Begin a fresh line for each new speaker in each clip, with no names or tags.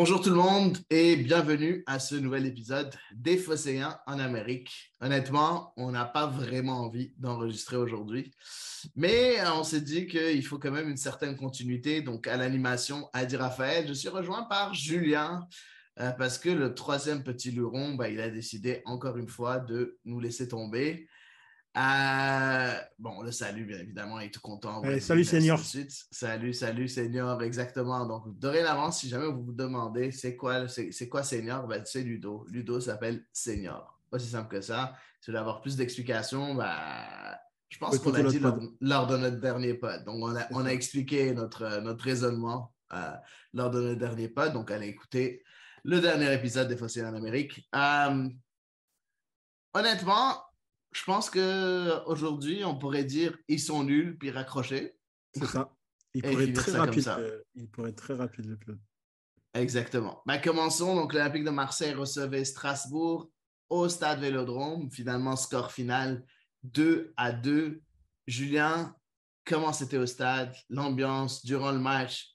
Bonjour tout le monde et bienvenue à ce nouvel épisode des Phocéens en Amérique. Honnêtement, on n'a pas vraiment envie d'enregistrer aujourd'hui, mais on s'est dit qu'il faut quand même une certaine continuité. Donc à l'animation, Adi Raphaël, je suis rejoint par Julien euh, parce que le troisième petit luron, bah, il a décidé encore une fois de nous laisser tomber. Euh, bon, le salut, bien évidemment, il est tout content.
salut, Seigneur.
Salut, salut, Seigneur, exactement. Donc, dorénavant, si jamais vous vous demandez c'est quoi, c'est, quoi Seigneur, ben, c'est Ludo. Ludo s'appelle Seigneur. Pas si simple que ça. Si vous voulez avoir plus d'explications, ben, je pense qu'on a dit lors, de notre dernier pod. Donc, on a, on a expliqué notre, notre raisonnement euh, lors de notre dernier pod. Donc, allez écouter le dernier épisode des Fossiles en Amérique. Euh, honnêtement, je pense qu'aujourd'hui, on pourrait dire ils sont nuls puis raccrocher.
C'est ça. Il pourrait, être très rapide, euh, il pourrait être très rapide le club.
Exactement. Ben, commençons. Donc, l'Olympique de Marseille recevait Strasbourg au stade Vélodrome. Finalement, score final 2 à 2. Julien, comment c'était au stade? L'ambiance durant le match,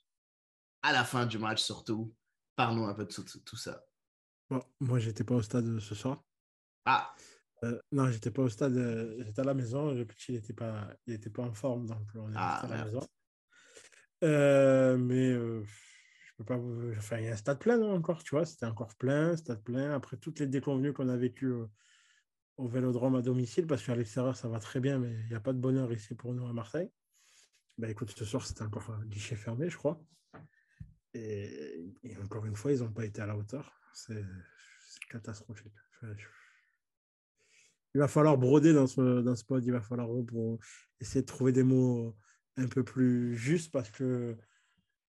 à la fin du match surtout. Parle-nous un peu de tout, tout ça.
Bon, moi, j'étais pas au stade ce soir.
Ah.
Euh, non, j'étais pas au stade, euh, j'étais à la maison. Le petit, il n'était pas, il était pas en forme, donc on est ah, à la maison. Euh, mais je peux pas vous. Enfin, il y a un stade plein encore, tu vois. C'était encore plein, stade plein. Après toutes les déconvenues qu'on a vécues au vélodrome à domicile, parce qu'à l'extérieur, ça va très bien, mais il n'y a pas de bonheur ici pour nous à Marseille. Ben, écoute, ce soir, c'était encore un guichet fermé, je crois. Et, encore une fois, ils n'ont pas été à la hauteur. C'est catastrophique il va falloir broder dans ce, dans ce pod, il va falloir essayer de trouver des mots un peu plus justes parce que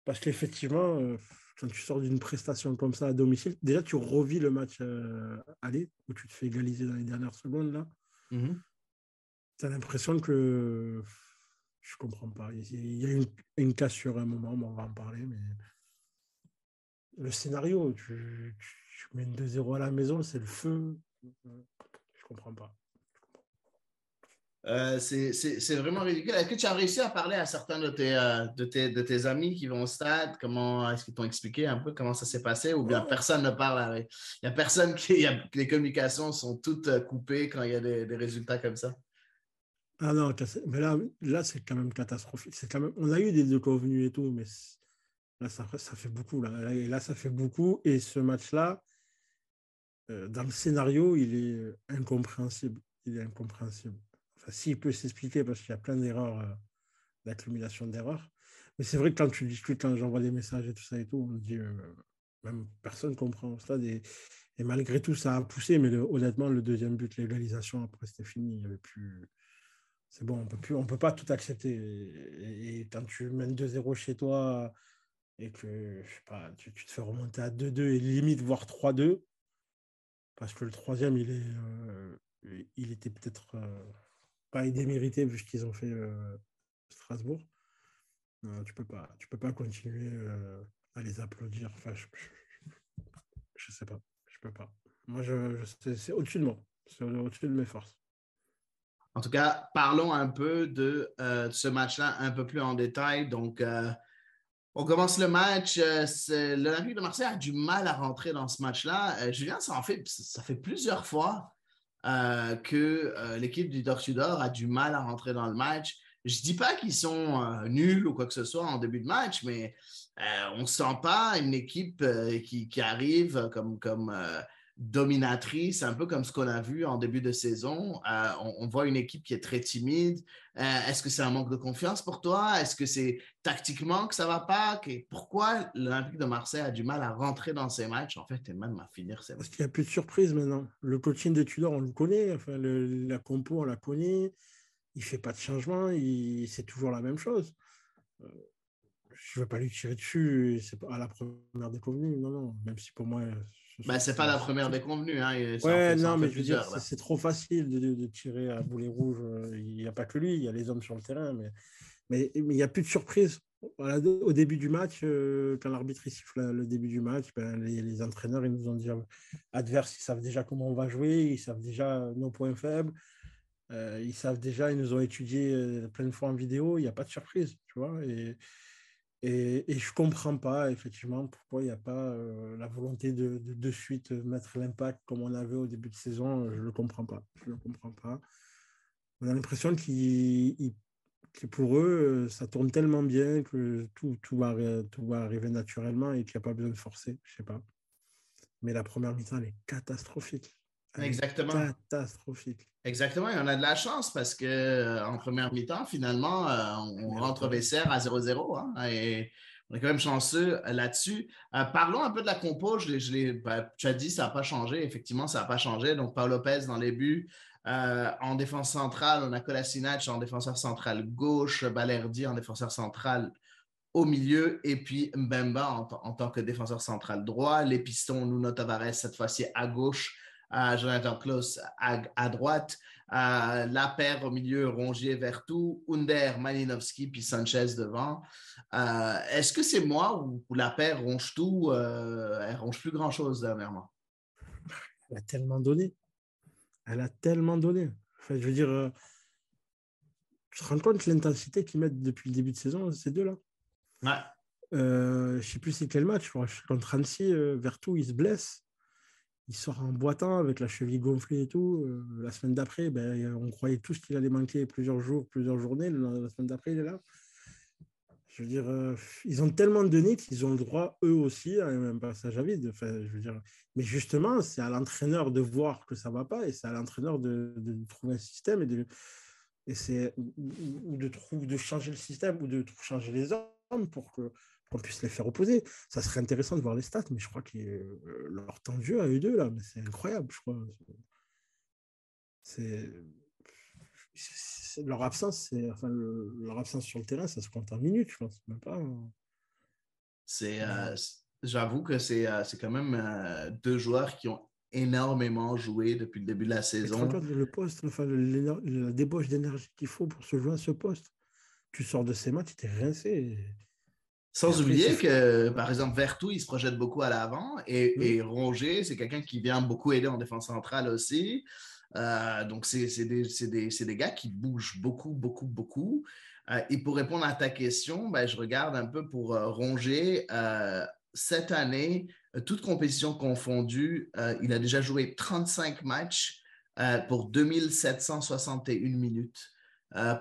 parce qu'effectivement, euh, quand tu sors d'une prestation comme ça à domicile, déjà tu revis le match euh, aller où tu te fais égaliser dans les dernières secondes là. Mm-hmm. Tu as l'impression que je comprends pas. Il y a une, une cassure à un moment, on va en parler, mais le scénario, tu, tu mets une 2-0 à la maison, c'est le feu comprends pas.
Euh, c'est vraiment ridicule. Est-ce que tu as réussi à parler à certains de tes, euh, de tes, de tes amis qui vont au stade? Comment est-ce qu'ils t'ont expliqué un peu comment ça s'est passé? Ou bien personne ne parle avec. Il n'y a personne qui. les communications sont toutes euh, coupées quand il y a des, des résultats comme ça?
Ah non, mais là, là c'est quand même catastrophique. Quand même, on a eu des déconvenus et tout, mais là, ça, ça fait beaucoup. Là. là, ça fait beaucoup. Et ce match-là, dans le scénario, il est euh, incompréhensible. Il est incompréhensible. Enfin, s'il peut s'expliquer parce qu'il y a plein d'erreurs, euh, d'accumulation d'erreurs. Mais c'est vrai que quand tu discutes, quand j'envoie des messages et tout ça et tout, on me dit, même personne comprend au stade. Et, malgré tout, ça a poussé. Mais honnêtement, le deuxième but, l'égalisation, après, c'était fini. Il y avait plus. C'est bon, on peut plus, on peut pas tout accepter. Et, quand tu mènes 2-0 chez toi et que je sais pas, tu te fais remonter à 2-2 et limite voire 3-2, parce que le troisième, il, est, euh, il était peut-être euh, pas démérité vu ce qu'ils ont fait euh, Strasbourg. tu peux pas, tu peux pas continuer à les applaudir. Enfin, je, ne sais pas, je peux pas. Moi, je, c'est au-dessus de moi, c'est au-dessus de mes forces.
En tout cas, parlons un peu de ce match-là un peu plus en détail. Donc, on commence le match. Euh, L'Olympique de Marseille a du mal à rentrer dans ce match-là. Euh, Julien, ça, en fait, ça fait plusieurs fois euh, que l'équipe du Sudor a du mal à rentrer dans le match. Je ne dis pas qu'ils sont nuls ou quoi que ce soit en début de match, mais on ne sent pas une équipe qui, arrive comme, comme dominatrice, un peu comme ce qu'on a vu en début de saison. Euh, on, voit une équipe qui est très timide. Euh, est-ce que c'est un manque de confiance pour toi? Est-ce que c'est tactiquement que ça va pas? pourquoi l'Olympique de Marseille a du mal à rentrer dans ces matchs, en fait, et même à finir ces
matchs? Parce qu'il n'y a plus de surprise maintenant. Le coaching de Tudor, on le connaît. Enfin, la compo, on la connaît. Il ne fait pas de changement. C'est toujours la même chose. Euh, je ne veux pas lui tirer dessus. C'est à la première déconvenue. Non, non. Même si pour moi,
bah, c'est pas la première déconvenue. Hein.
Ouais, non, mais je veux dire, c'est trop facile de, tirer à boulet rouge. Il n'y a pas que lui, il y a les hommes sur le terrain, mais mais il n'y a plus de surprise. au début du match, euh, quand l'arbitre siffle le début du match, ben, les, entraîneurs ils nous ont dit adverses, ils savent déjà comment on va jouer, ils savent déjà nos points faibles, euh, ils savent déjà, ils nous ont étudié euh, plein de fois en vidéo, il n'y a pas de surprise, tu vois. Et, et, je ne comprends pas, effectivement, pourquoi il n'y a pas euh, la volonté de, de, suite mettre l'impact comme on avait au début de saison. Je ne le comprends pas. Je le comprends pas. On a l'impression que pour eux, ça tourne tellement bien que tout, tout, va, tout va arriver naturellement et qu'il n'y a pas besoin de forcer. Je ne sais pas. Mais la première mi-temps, elle est catastrophique.
Exactement.
Catastrophique.
Exactement. Et on a de la chance parce qu'en euh, première mi-temps, finalement, euh, on rentre Besser à 0-0. Hein, et on est quand même chanceux euh, là-dessus. parlons un peu de la compo. Je bah, tu as dit, ça n'a pas changé. Effectivement, ça n'a pas changé. Donc, Paul Lopez dans les buts. en défense centrale, on a Kolasinac en défenseur central gauche, Balerdi en défenseur central au milieu et puis Mbemba en, en tant que défenseur central droit. Les pistons, Nuno Tavares cette fois-ci à gauche Jonathan Klaus à, droite, la paire au milieu, Rongier, Vertou, Under, Malinowski, puis Sanchez devant. Euh, est-ce que c'est moi ou, la paire ronge tout, euh, elle ronge plus grand-chose dernièrement?
Elle a tellement donné. Elle a tellement donné. je veux dire, euh, tu te rends compte l'intensité qu'ils mettent depuis le début de saison, ces deux-là?
Ouais.
je ne sais plus c'est quel match, contre Annecy, Vertou, il se blesse il sort en boitant avec la cheville gonflée et tout. Euh, la semaine d'après, ben, on croyait tous qu'il allait manquer plusieurs jours, plusieurs journées. La, semaine d'après, il est là. Je veux dire, euh, ils ont tellement donné qu'ils ont le droit, eux aussi, à un passage à vide. Enfin, je veux dire, mais justement, c'est à l'entraîneur de voir que ça ne va pas et c'est à l'entraîneur de, trouver un système et de, et c'est, ou de, de changer le système ou de changer les hommes pour que qu'on puisse les faire opposer. Ça serait intéressant de voir les stats, mais je crois que euh, leur temps de jeu à eux deux, là, mais c'est incroyable, je crois. C'est leur absence, c'est enfin leur absence sur le terrain, ça se compte en minutes, je pense, même pas.
C'est, euh, j'avoue que c'est, euh, c'est quand même deux joueurs qui ont énormément joué depuis le début de la saison.
le poste, enfin la débauche d'énergie qu'il faut pour se jouer à ce poste. Tu sors de ces matchs, tu es rincé.
Sans oublier que, par exemple, Vertou, il se projette beaucoup à l'avant et, Ronger, c'est quelqu'un qui vient beaucoup aider en défense centrale aussi. Euh, donc, c'est des, des, des, gars qui bougent beaucoup, beaucoup, beaucoup. Euh, et pour répondre à ta question, ben, je regarde un peu pour euh, Ronger. cette année, toute compétition confondue, il a déjà joué 35 matchs pour 2761 minutes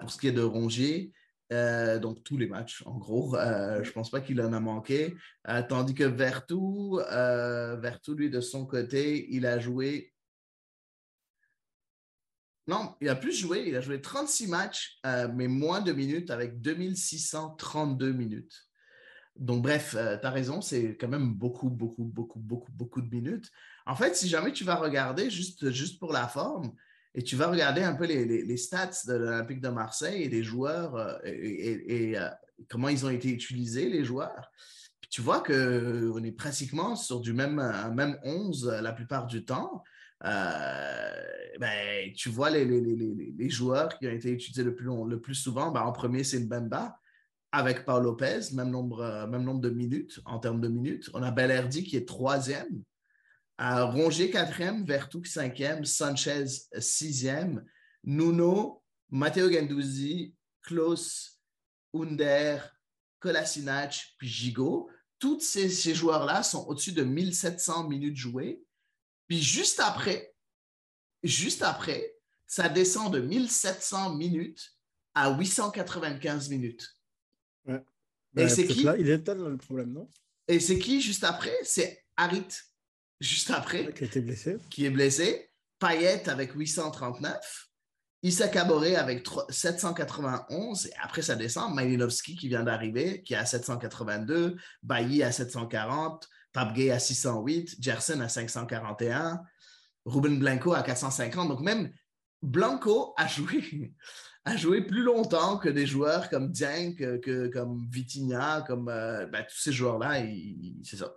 pour ce qui est de Rongier. Euh, donc tous les matchs, en gros. Euh, je ne pense pas qu'il en a manqué. Euh, tandis que Vertou, Vertou, lui, de son côté, il a joué. Non, il a plus joué. Il a joué 36 matchs, mais moins de minutes avec 2632 minutes. Donc, bref, tu as raison, c'est quand même beaucoup, beaucoup, beaucoup, beaucoup, beaucoup de minutes. En fait, si jamais tu vas regarder juste, juste pour la forme, et tu vas regarder un peu les, stats de l'Olympique de Marseille et des joueurs euh, et, euh, comment ils ont été utilisés, les joueurs. Tu vois qu'on est pratiquement sur du même, même 11 euh, la plupart du temps. ben, tu vois les, les, joueurs qui ont été utilisés le plus, le plus souvent. Ben, en premier, c'est Mbemba avec Paul Lopez, même nombre, même nombre de minutes en termes de minutes. On a Belerdi qui est troisième Rongier, quatrième, Vertou, cinquième, Sanchez, sixième, Nuno, Matteo Ganduzzi, Klaus, Under, Kolasinac, puis Gigot. Tous ces, joueurs-là sont au-dessus de 1700 minutes jouées. Puis juste après, juste après, ça descend de 1700 minutes à 895 minutes.
Et ben, c'est qui? Là, il est là le problème, non?
Et c'est qui juste après? C'est Harit juste après.
Qui était blessé.
Qui est blessé. Payet avec 839. Issa Caboret avec 791. Et après, ça descend. Malinovski qui vient d'arriver, qui est à 782. Bailly à 740. Papgay à 608. Gerson à 541. Ruben Blanco à 450. Donc, même Blanco a joué, a joué plus longtemps que des joueurs comme Dieng, que, comme Vitinha, comme euh, ben, tous ces joueurs-là. C'est ça.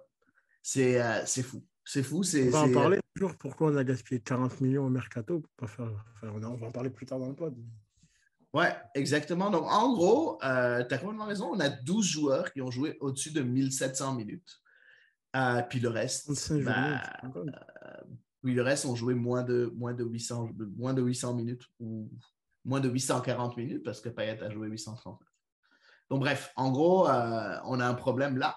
Euh, c'est fou. C'est fou.
On va en parler toujours pourquoi on a gaspillé 40 millions au mercato. Pour pas faire... on, va en parler plus tard dans le pod.
Ouais, exactement. Donc, en gros, euh, tu as complètement raison. On a 12 joueurs qui ont joué au-dessus de 1700 minutes. Euh, puis le reste. Ben, euh, oui, le reste ont joué moins de, moins, de 800, moins de 800 minutes ou moins de 840 minutes parce que Payet a joué 830. Donc, bref, en gros, on a un problème là.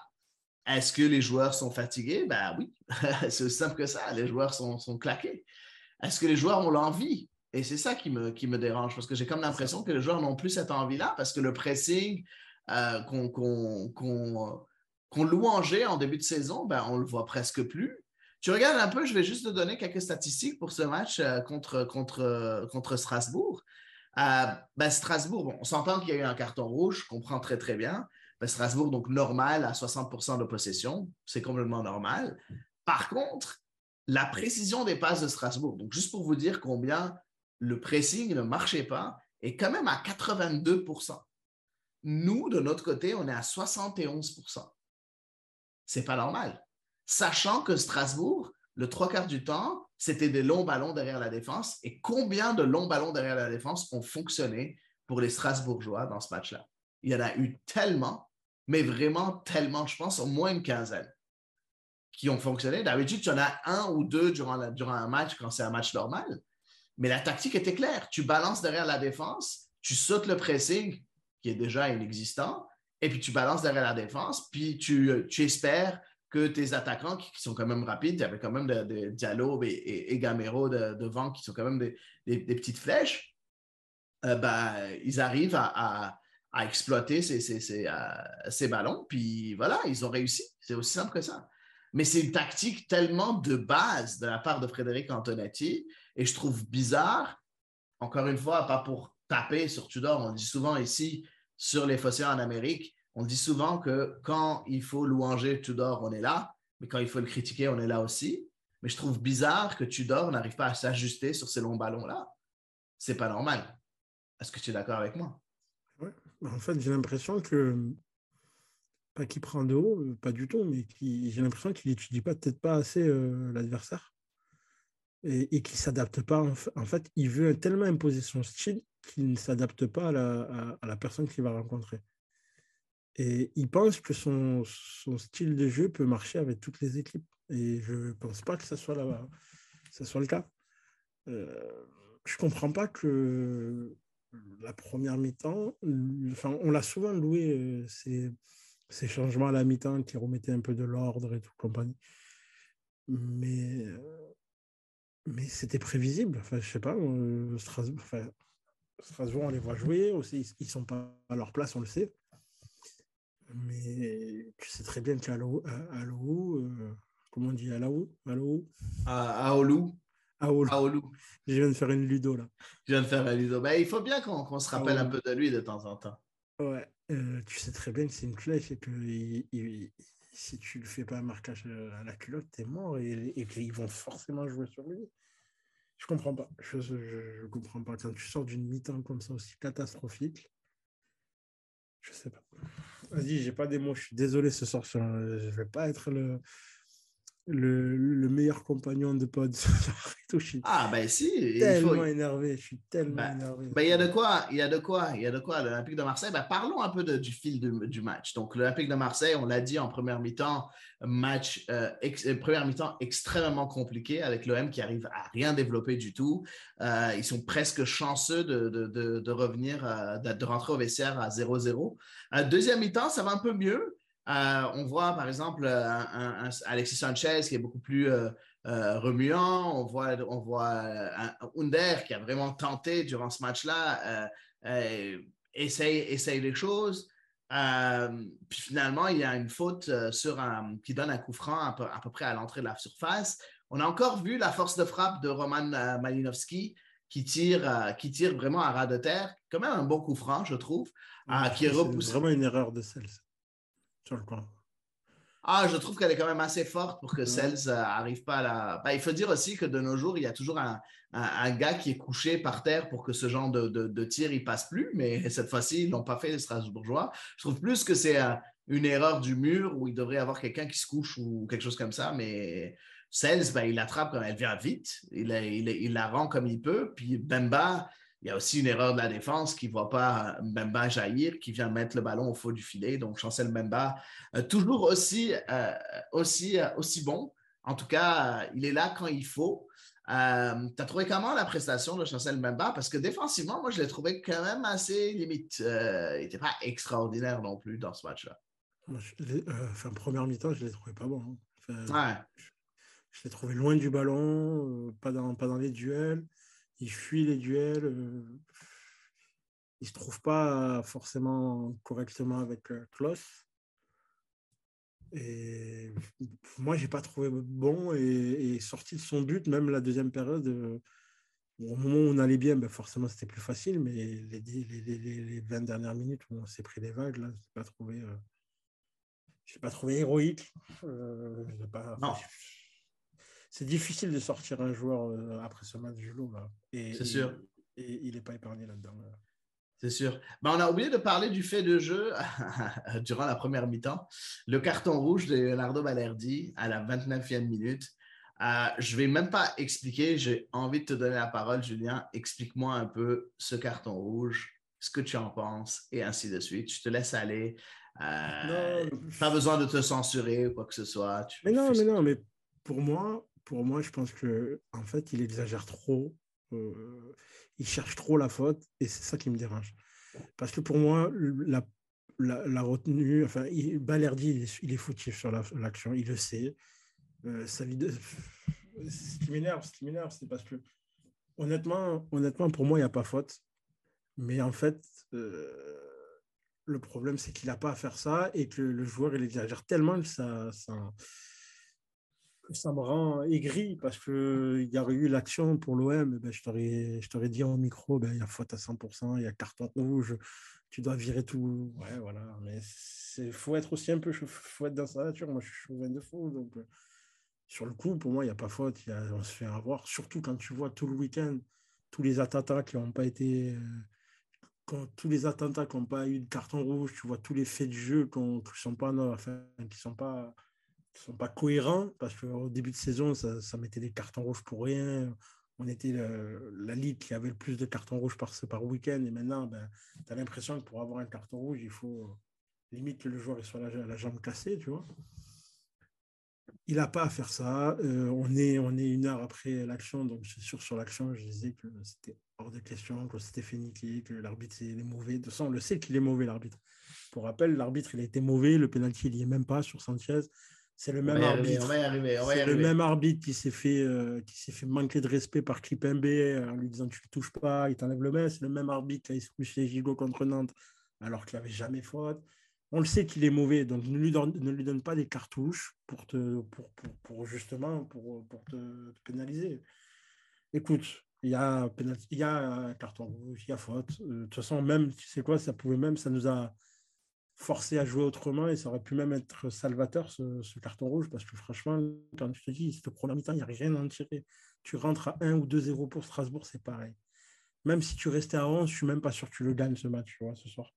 Est-ce que les joueurs sont fatigués? Ben oui, c'est aussi simple que ça. Les joueurs sont, sont claqués. Est-ce que les joueurs ont l'envie? Et c'est ça qui me, qui me dérange parce que j'ai comme l'impression que les joueurs n'ont plus cette envie-là parce que le pressing euh, qu'on qu louangeait en début de saison, ben, on le voit presque plus. Tu regardes un peu, je vais juste te donner quelques statistiques pour ce match euh, contre, contre, contre Strasbourg. Euh, ben, Strasbourg, on s'entend qu'il y a eu un carton rouge, je comprends très très bien. Ben, Strasbourg, donc normal à 60% de possession, c'est complètement normal. Par contre, la précision des passes de Strasbourg, donc juste pour vous dire combien le pressing ne marchait pas, est quand même à 82% Nous, de notre côté, on est à 71% C'est pas normal. Sachant que Strasbourg, le trois quarts du temps, c'était des longs ballons derrière la défense. Et combien de longs ballons derrière la défense ont fonctionné pour les Strasbourgeois dans ce match-là? Il y en a eu tellement, mais vraiment tellement, je pense, au moins une quinzaine qui ont fonctionné. D'habitude, tu en as un ou deux durant, un match quand c'est un match normal. Mais la tactique était claire. Tu balances derrière la défense, tu sautes le pressing, qui est déjà inexistant, et puis tu balances derrière la défense, puis tu, espères que tes attaquants, qui, sont quand même rapides, il y avait quand même des Diallo et, et, Gamero devant, qui sont quand même des, petites flèches, euh, ben, ils arrivent à exploiter ces, euh, ces, ballons. Puis voilà, ils ont réussi. C'est aussi simple que ça. Mais c'est une tactique tellement de base de la part de Frédéric Antonetti. Et je trouve bizarre, encore une fois, pas pour taper sur Tudor, on dit souvent ici sur les fossés en Amérique, on dit souvent que quand il faut louanger Tudor, on est là, mais quand il faut le critiquer, on est là aussi. Mais je trouve bizarre que Tudor n'arrive pas à s'ajuster sur ces longs ballons-là. C'est pas normal. Est-ce que tu es d'accord avec moi?
En fait, j'ai l'impression que, pas qu'il prend de haut, euh, pas du tout, mais j'ai l'impression qu'il n'étudie pas, peut-être pas assez euh, l'adversaire et, et qu'il ne s'adapte pas. En fait, il veut tellement imposer son style qu'il ne s'adapte pas à la, personne qu'il va rencontrer. Et il pense que son, style de jeu peut marcher avec toutes les équipes. Et je ne pense pas que ça soit, ça soit le cas. Euh, je ne comprends pas que la première mi-temps, enfin, on l'a souvent loué euh, ces, changements à la mi-temps qui remettaient un peu de l'ordre et tout compagnie. Mais, euh, mais c'était prévisible. Enfin, je sais pas, euh, Strasbourg, on les voit jouer aussi, ils sont pas à leur place, on le sait. Mais tu sais très bien qu'à l'eau, comment on dit, à l'eau,
à l'eau, à, à
Aoulou. Je viens de faire une ludo là.
Je viens de faire une ludo. Ben, il faut bien qu'on se rappelle un peu de lui de temps en temps.
Ouais, euh, tu sais très bien que c'est une flèche et que si tu ne fais pas un marquage à la culotte, t'es mort et, et qu'ils vont forcément jouer sur lui. Je comprends pas. Je, je, comprends pas. Quand tu sors d'une mi-temps comme ça aussi catastrophique, je sais pas. Vas-y, j'ai pas des mots. Je suis désolé ce soir. Je vais pas être le, le, le, meilleur compagnon de pod.
ah, ben si.
Il tellement faut... énervé, je suis tellement
ben,
énervé.
Ben, il y a de quoi, il y a de quoi, il y a de quoi. L'Olympique de Marseille, ben, parlons un peu de, du fil de, du match. Donc, l'Olympique de Marseille, on l'a dit en première mi-temps, match, euh, ex, euh, première mi-temps extrêmement compliqué avec l'OM qui arrive à rien développer du tout. Euh, ils sont presque chanceux de, de, de revenir, de, rentrer au vestiaire à 0-0. deuxième mi-temps, ça va un peu mieux. Euh, on voit par exemple un, Alexis Sanchez qui est beaucoup plus euh, euh, remuant. On voit, on voit un Under qui a vraiment tenté durant ce match-là, essaye, essaye les choses. puis finalement, il y a une faute sur un, qui donne un coup franc à peu, près à l'entrée de la surface. On a encore vu la force de frappe de Roman Malinowski qui tire, qui tire vraiment à ras de terre. Quand même un bon coup franc, je trouve.
qui est vraiment une erreur de celle sur le coin.
Ah, je trouve qu'elle est quand même assez forte pour que Cels n'arrive pas à la. Ben, il faut dire aussi que de nos jours, il y a toujours un, gars qui est couché par terre pour que ce genre de, tir il passe plus. Mais cette fois-ci, ils n'ont pas fait les Strasbourgeois. Je trouve plus que c'est euh, une erreur du mur où il devrait y avoir quelqu'un qui se couche ou quelque chose comme ça. Mais Cels, ben, il l'attrape quand elle vient vite. Il, il, la rend comme il peut. Puis Bemba, il y a aussi une erreur de la défense qui ne voit pas Mbemba jaillir, qui vient mettre le ballon au fond du filet. Donc, Chancel Mbemba, euh, toujours aussi, euh, aussi, euh, aussi bon. En tout cas, il est là quand il faut. tu as trouvé comment la prestation de Chancel Mbemba? Parce que défensivement, moi, je l'ai trouvé quand même assez limite. il n'était pas extraordinaire non plus dans ce match-là.
enfin, première mi-temps, je ne l'ai trouvé pas bon. Hein. Je, l'ai trouvé loin du ballon, pas, dans, pas dans les duels il fuit les duels, euh, il ne se trouve pas forcément correctement avec euh, Klaus. Et moi, je n'ai pas trouvé bon et, sorti de son but, même la deuxième période. Euh, au moment où on allait bien, ben forcément, c'était plus facile, mais les, les, 20 dernières minutes où on s'est pris des vagues, là, je n'ai pas trouvé. pas trouvé héroïque. Pas, non c'est difficile de sortir un joueur euh, après ce match du lot.
C'est sûr.
Et, il n'est pas épargné là-dedans.
C'est sûr. Ben, on a oublié de parler du fait de jeu durant la première mi-temps. Le carton rouge de Leonardo Balerdi à la 29e minute. Euh, je ne vais même pas expliquer. J'ai envie de te donner la parole, Julien. Explique-moi un peu ce carton rouge, ce que tu en penses, et ainsi de suite. Je te laisse aller. Euh, pas besoin de te censurer ou quoi que ce soit.
mais non, mais non, mais pour moi, pour moi, je pense que en fait, il exagère trop. Euh, il cherche trop la faute et c'est ça qui me dérange. Parce que pour moi, la, la, retenue, enfin, il, Balerdi, il est, foutif sur l'action, il le sait. Euh, ce qui m'énerve, ce qui m'énerve, c'est parce que honnêtement, honnêtement, pour moi, il n'y a pas faute. Mais en fait, euh, le problème, c'est qu'il n'a pas à faire ça et que le joueur, il exagère tellement que ça, ça me rend aigri parce qu'il y aurait eu l'action pour l'OM. Ben, je t'aurais dit en micro, ben, il y a faute à 100%, il y a carton rouge, tu dois virer tout. Ouais, voilà. Mais il faut être aussi un peu faut être dans sa nature. Moi, je suis chauvin de fou. Donc, euh, sur le coup, pour moi, il n'y a pas faute. on se fait avoir. Surtout quand tu vois tout le week-end, tous les attentats qui n'ont pas été. Euh, quand, tous les attentats qui n'ont pas eu de carton rouge, tu vois tous les faits de jeu qui ne sont pas, qui sont pas sont pas cohérents parce qu'au début de saison, ça, ça, mettait des cartons rouges pour rien. On était la ligue qui avait le plus de cartons rouges par, par week-end. Et maintenant, ben, tu as l'impression que pour avoir un carton rouge, il faut limite que le joueur soit la, jambe cassée, tu vois. Il n'a pas à faire ça. Euh, on, est, on est une heure après l'action, donc suis sûr sur l'action, je disais que c'était hors de question, que c'était fait niquer, que l'arbitre est mauvais. De façon, on le sait qu'il est mauvais, l'arbitre. Pour rappel, l'arbitre, il a été mauvais, le pénalty, il n'y est même pas sur Sanchez. C'est le même arbitre. C'est le même arbitre qui s'est fait, euh, qui s'est fait manquer de respect par Kipembe euh, en lui disant tu ne touches pas, il t'enlève le main. C'est le même arbitre qui a expulsé Gigo contre Nantes alors qu'il n'avait jamais faute. On le sait qu'il est mauvais, donc ne lui, donne, ne lui donne pas des cartouches pour, te, pour, pour, pour justement pour, pour te, pénaliser. Écoute, il y, a il y a un carton rouge, il y a faute. Euh, de toute façon, même, tu sais quoi, ça pouvait même, ça nous a forcé à jouer autrement et ça aurait pu même être salvateur ce, carton rouge parce que franchement, quand tu te dis, cette première mi-temps, il n'y a rien à en tirer. Tu rentres à 1 ou 2-0 pour Strasbourg, c'est pareil. Même si tu restais à 11, je suis même pas sûr que tu le gagnes ce match, tu vois, ce soir.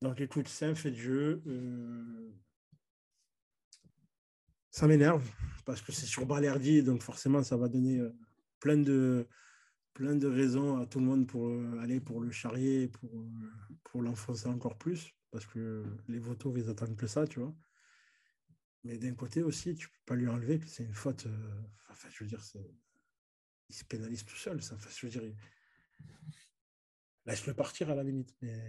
Donc écoute, c'est un fait de jeu. Euh, ça m'énerve parce que c'est sur Balerdi, donc forcément, ça va donner euh, plein de, plein de raisons à tout le monde pour euh, aller pour le charrier, pour, pour l'enfoncer encore plus parce que les votos, ils attendent que ça, tu vois. Mais d'un côté aussi, tu peux pas lui enlever que c'est une faute. Euh, enfin, je veux dire, il se pénalise tout seul. Ça. Enfin, je veux dire, laisse-le partir à la limite. Mais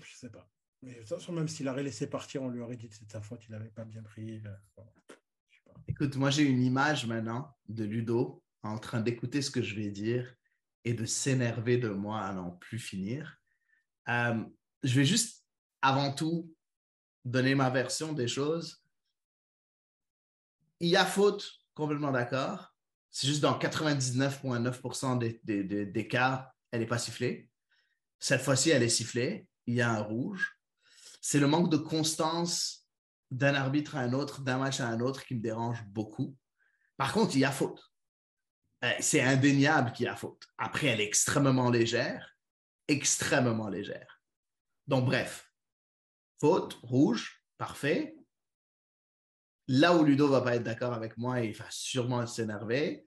je sais pas. Mais de toute façon, même s'il aurait laissé partir, on lui aurait dit que c'était sa faute, il n'avait pas bien pris. Euh,
Écoute, moi j'ai une image maintenant de Ludo en train d'écouter ce que je vais dire et de s'énerver de moi à n'en plus finir. Euh, je vais juste avant tout donner ma version des choses. Il y a faute, complètement d'accord. C'est juste dans 99,9% des, des, des, cas, elle n'est pas sifflée. Cette fois-ci, elle est sifflée. Il y a un rouge. C'est le manque de constance d'un arbitre à un autre, d'un match à un autre qui me dérange beaucoup. Par contre, il y a faute. Euh, c'est indéniable qu'il y a faute. Après, elle est extrêmement légère, extrêmement légère. Donc, bref, faute, rouge, parfait. Là où Ludo va pas être d'accord avec moi, il va sûrement s'énerver.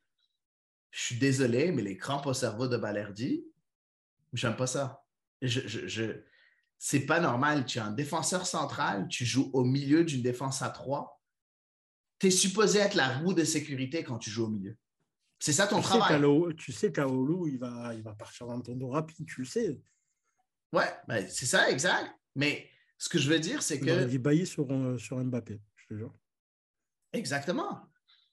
Je suis désolé, mais les crampes au cerveau de Balerdi, j'aime pas ça. Je, je, je c'est pas normal. Tu es un défenseur central, tu joues au milieu d'une défense à trois. Tu es supposé être la roue de sécurité quand tu joues au milieu. C'est ça ton travail.
tu sais qu'Aolu, il va, il va partir dans ton dos rapide, tu le sais.
Ouais, ben, c'est ça, exact. Mais ce que je veux dire, c'est que.
Il bailli sur, euh, sur Mbappé, je te jure.
Exactement.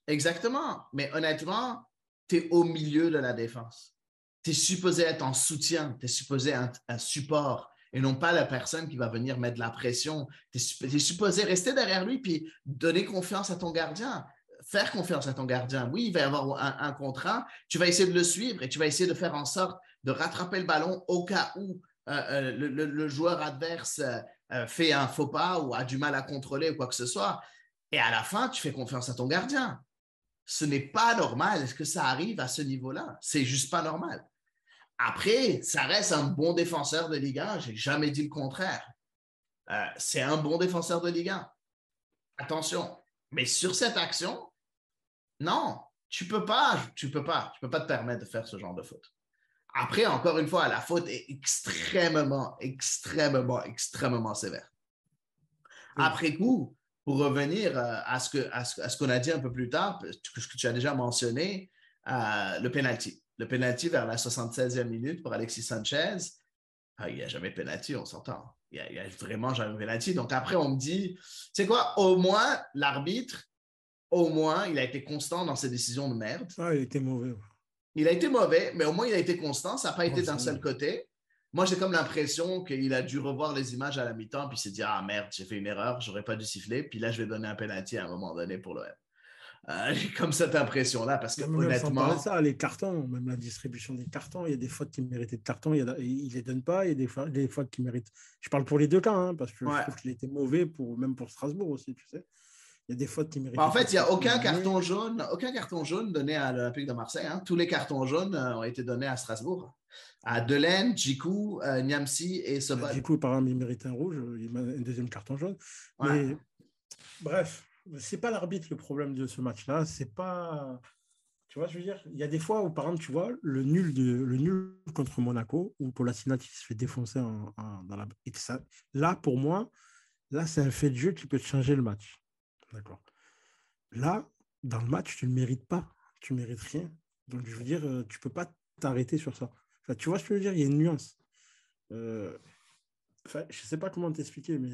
Exactement. Mais honnêtement, tu es au milieu de la défense. Tu es supposé être en soutien, tu es supposé être un support et non pas la personne qui va venir mettre de la pression. Tu es, supposé rester derrière lui puis donner confiance à ton gardien faire confiance à ton gardien. Oui, il va y avoir un, contrat. Tu vas essayer de le suivre et tu vas essayer de faire en sorte de rattraper le ballon au cas où euh, euh, le, joueur adverse euh, fait un faux pas ou a du mal à contrôler ou quoi que ce soit. Et à la fin, tu fais confiance à ton gardien. Ce n'est pas normal. Est-ce que ça arrive à ce niveau-là? C'est juste pas normal. Après, ça reste un bon défenseur de Ligue 1. J'ai jamais dit le contraire. c'est un bon défenseur de Ligue 1. Attention. Mais sur cette action, non, tu peux pas, tu peux pas, tu peux pas te permettre de faire ce genre de faute. Après, encore une fois, la faute est extrêmement, extrêmement, extrêmement sévère. Après coup, pour revenir euh, à ce qu'on ce, qu'on a dit un peu plus tard, ce que tu as déjà mentionné, euh, le penalty. Le penalty vers la 76e minute pour Alexis Sanchez, ah, il n'y a jamais de penalty, on s'entend. Il n'y a, a, vraiment jamais de penalty. Donc après, on me dit, tu sais quoi, au moins l'arbitre, au moins, il a été constant dans ses décisions de merde.
Ah, il été mauvais.
Il a été mauvais, mais au moins, il a été constant. Ça n'a pas été d'un seul côté. Moi, j'ai comme l'impression qu'il a dû revoir les images à la mi-temps, puis s'est dit Ah merde, j'ai fait une erreur, j'aurais pas dû siffler. Puis là, je vais donner un penalty à un moment donné pour l'OM. Euh, j'ai comme cette impression-là, parce que honnêtement.
ça, les cartons, même la distribution des cartons, il y a des fautes qui méritaient de carton, il, ne les donne pas, il y a des, fois, des fautes qui méritent. Je parle pour les deux cas, hein, parce que je trouve qu'il était mauvais, pour, même pour Strasbourg aussi, tu sais. Il y a des fautes qui méritent.
Bah, en fait, il n'y a aucun carton jaune, aucun carton jaune donné à l'Olympique de Marseille. Hein. Tous les cartons jaunes euh, ont été donnés à Strasbourg. À Delaine, Djikou, euh, Niamsi et Sobol.
Djikou, par exemple, il mérite un rouge, il a un deuxième carton jaune. Mais bref, c'est pas l'arbitre le problème de ce match-là. C'est pas. Tu vois, je veux dire, il y a des fois où, par exemple, tu vois, le nul, de, le nul contre Monaco, où Colasinac se fait défoncer dans la. Et ça, là, pour moi, là, c'est un fait de jeu qui peut changer le match. D'accord. Là, dans le match, tu ne le mérites pas. Tu ne mérites rien. Donc, je veux dire, euh, tu ne peux pas t'arrêter sur ça. Enfin, tu vois ce que je veux dire? Il y a une nuance. Euh, enfin, je ne sais pas comment t'expliquer, mais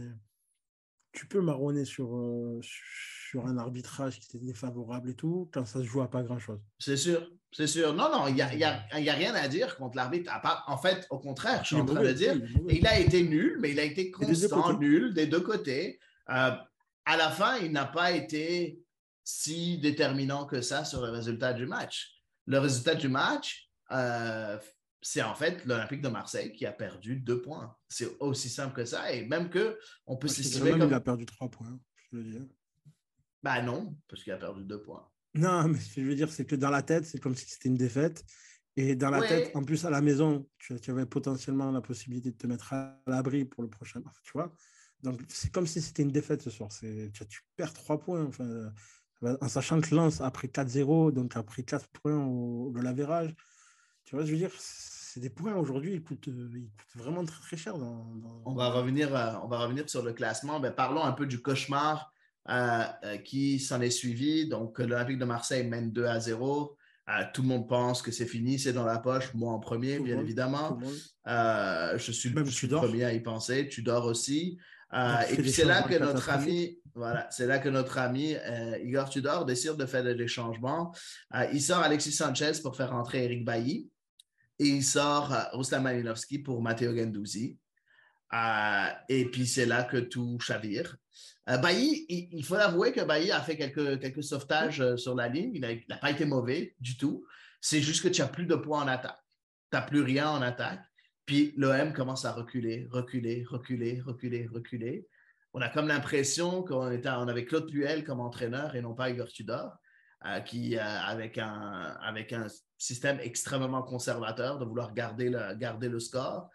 tu peux marronner sur, euh, sur un arbitrage qui était défavorable et tout, quand ça se joue à pas grand-chose.
C'est sûr, c'est sûr. Non, non, il n'y a, y a, y a, rien à dire contre l'arbitre. En fait, au contraire, je suis en train de dire, il, a été nul, mais il a été constant, nul des deux côtés à la fin, il n'a pas été si déterminant que ça sur le résultat du match. Le résultat du match, euh, c'est en fait l'Olympique de Marseille qui a perdu deux points. C'est aussi simple que ça. Et même que on peut s'estimer
comme... Il a perdu trois points, je veux dire.
Bah non, parce qu'il a perdu deux points.
Non, mais ce que je veux dire, c'est que dans la tête, c'est comme si c'était une défaite. Et dans la tête, en plus à la maison, tu, avais potentiellement la possibilité de te mettre à l'abri pour le prochain match, tu vois. Donc, c'est comme si c'était une défaite ce soir. Tu, tu, perds 3 points. Enfin, en sachant que Lens a pris 4-0, donc a pris 4 points au, de l'avérage. Tu vois, je veux dire, c'est des points aujourd'hui, ils coûtent, ils coûtent vraiment très, très cher.
On, va revenir, euh, on va revenir sur le classement. mais ben, parlons un peu du cauchemar euh, euh, qui s'en est suivi. Donc, l'Olympique de Marseille mène 2 à 0. tout le monde pense que c'est fini, c'est dans la poche. Moi en premier, bien évidemment. je suis, Même je le premier à y penser. Tu dors aussi. Euh, et puis c'est là que notre ami, voilà, c'est là que notre ami euh, Igor Tudor décide de faire des changements. Euh, il sort Alexis Sanchez pour faire rentrer Eric Bailly et il sort Ruslan Malinowski pour Matteo Gendouzi. Euh, et puis c'est là que tout chavire. Euh, Bailly, il, faut avouer que Bailly a fait quelques, quelques sauvetages euh, sur la ligne. Il n'a pas été mauvais du tout. C'est juste que tu n'as plus de poids en attaque. Tu n'as plus rien en attaque. Puis l'OM commence à reculer, reculer, reculer, reculer, reculer. On a comme l'impression qu'on était, on avait Claude Puel comme entraîneur et non pas Igor Tudor, qui, avec, un, avec un système extrêmement conservateur de vouloir garder le, garder le score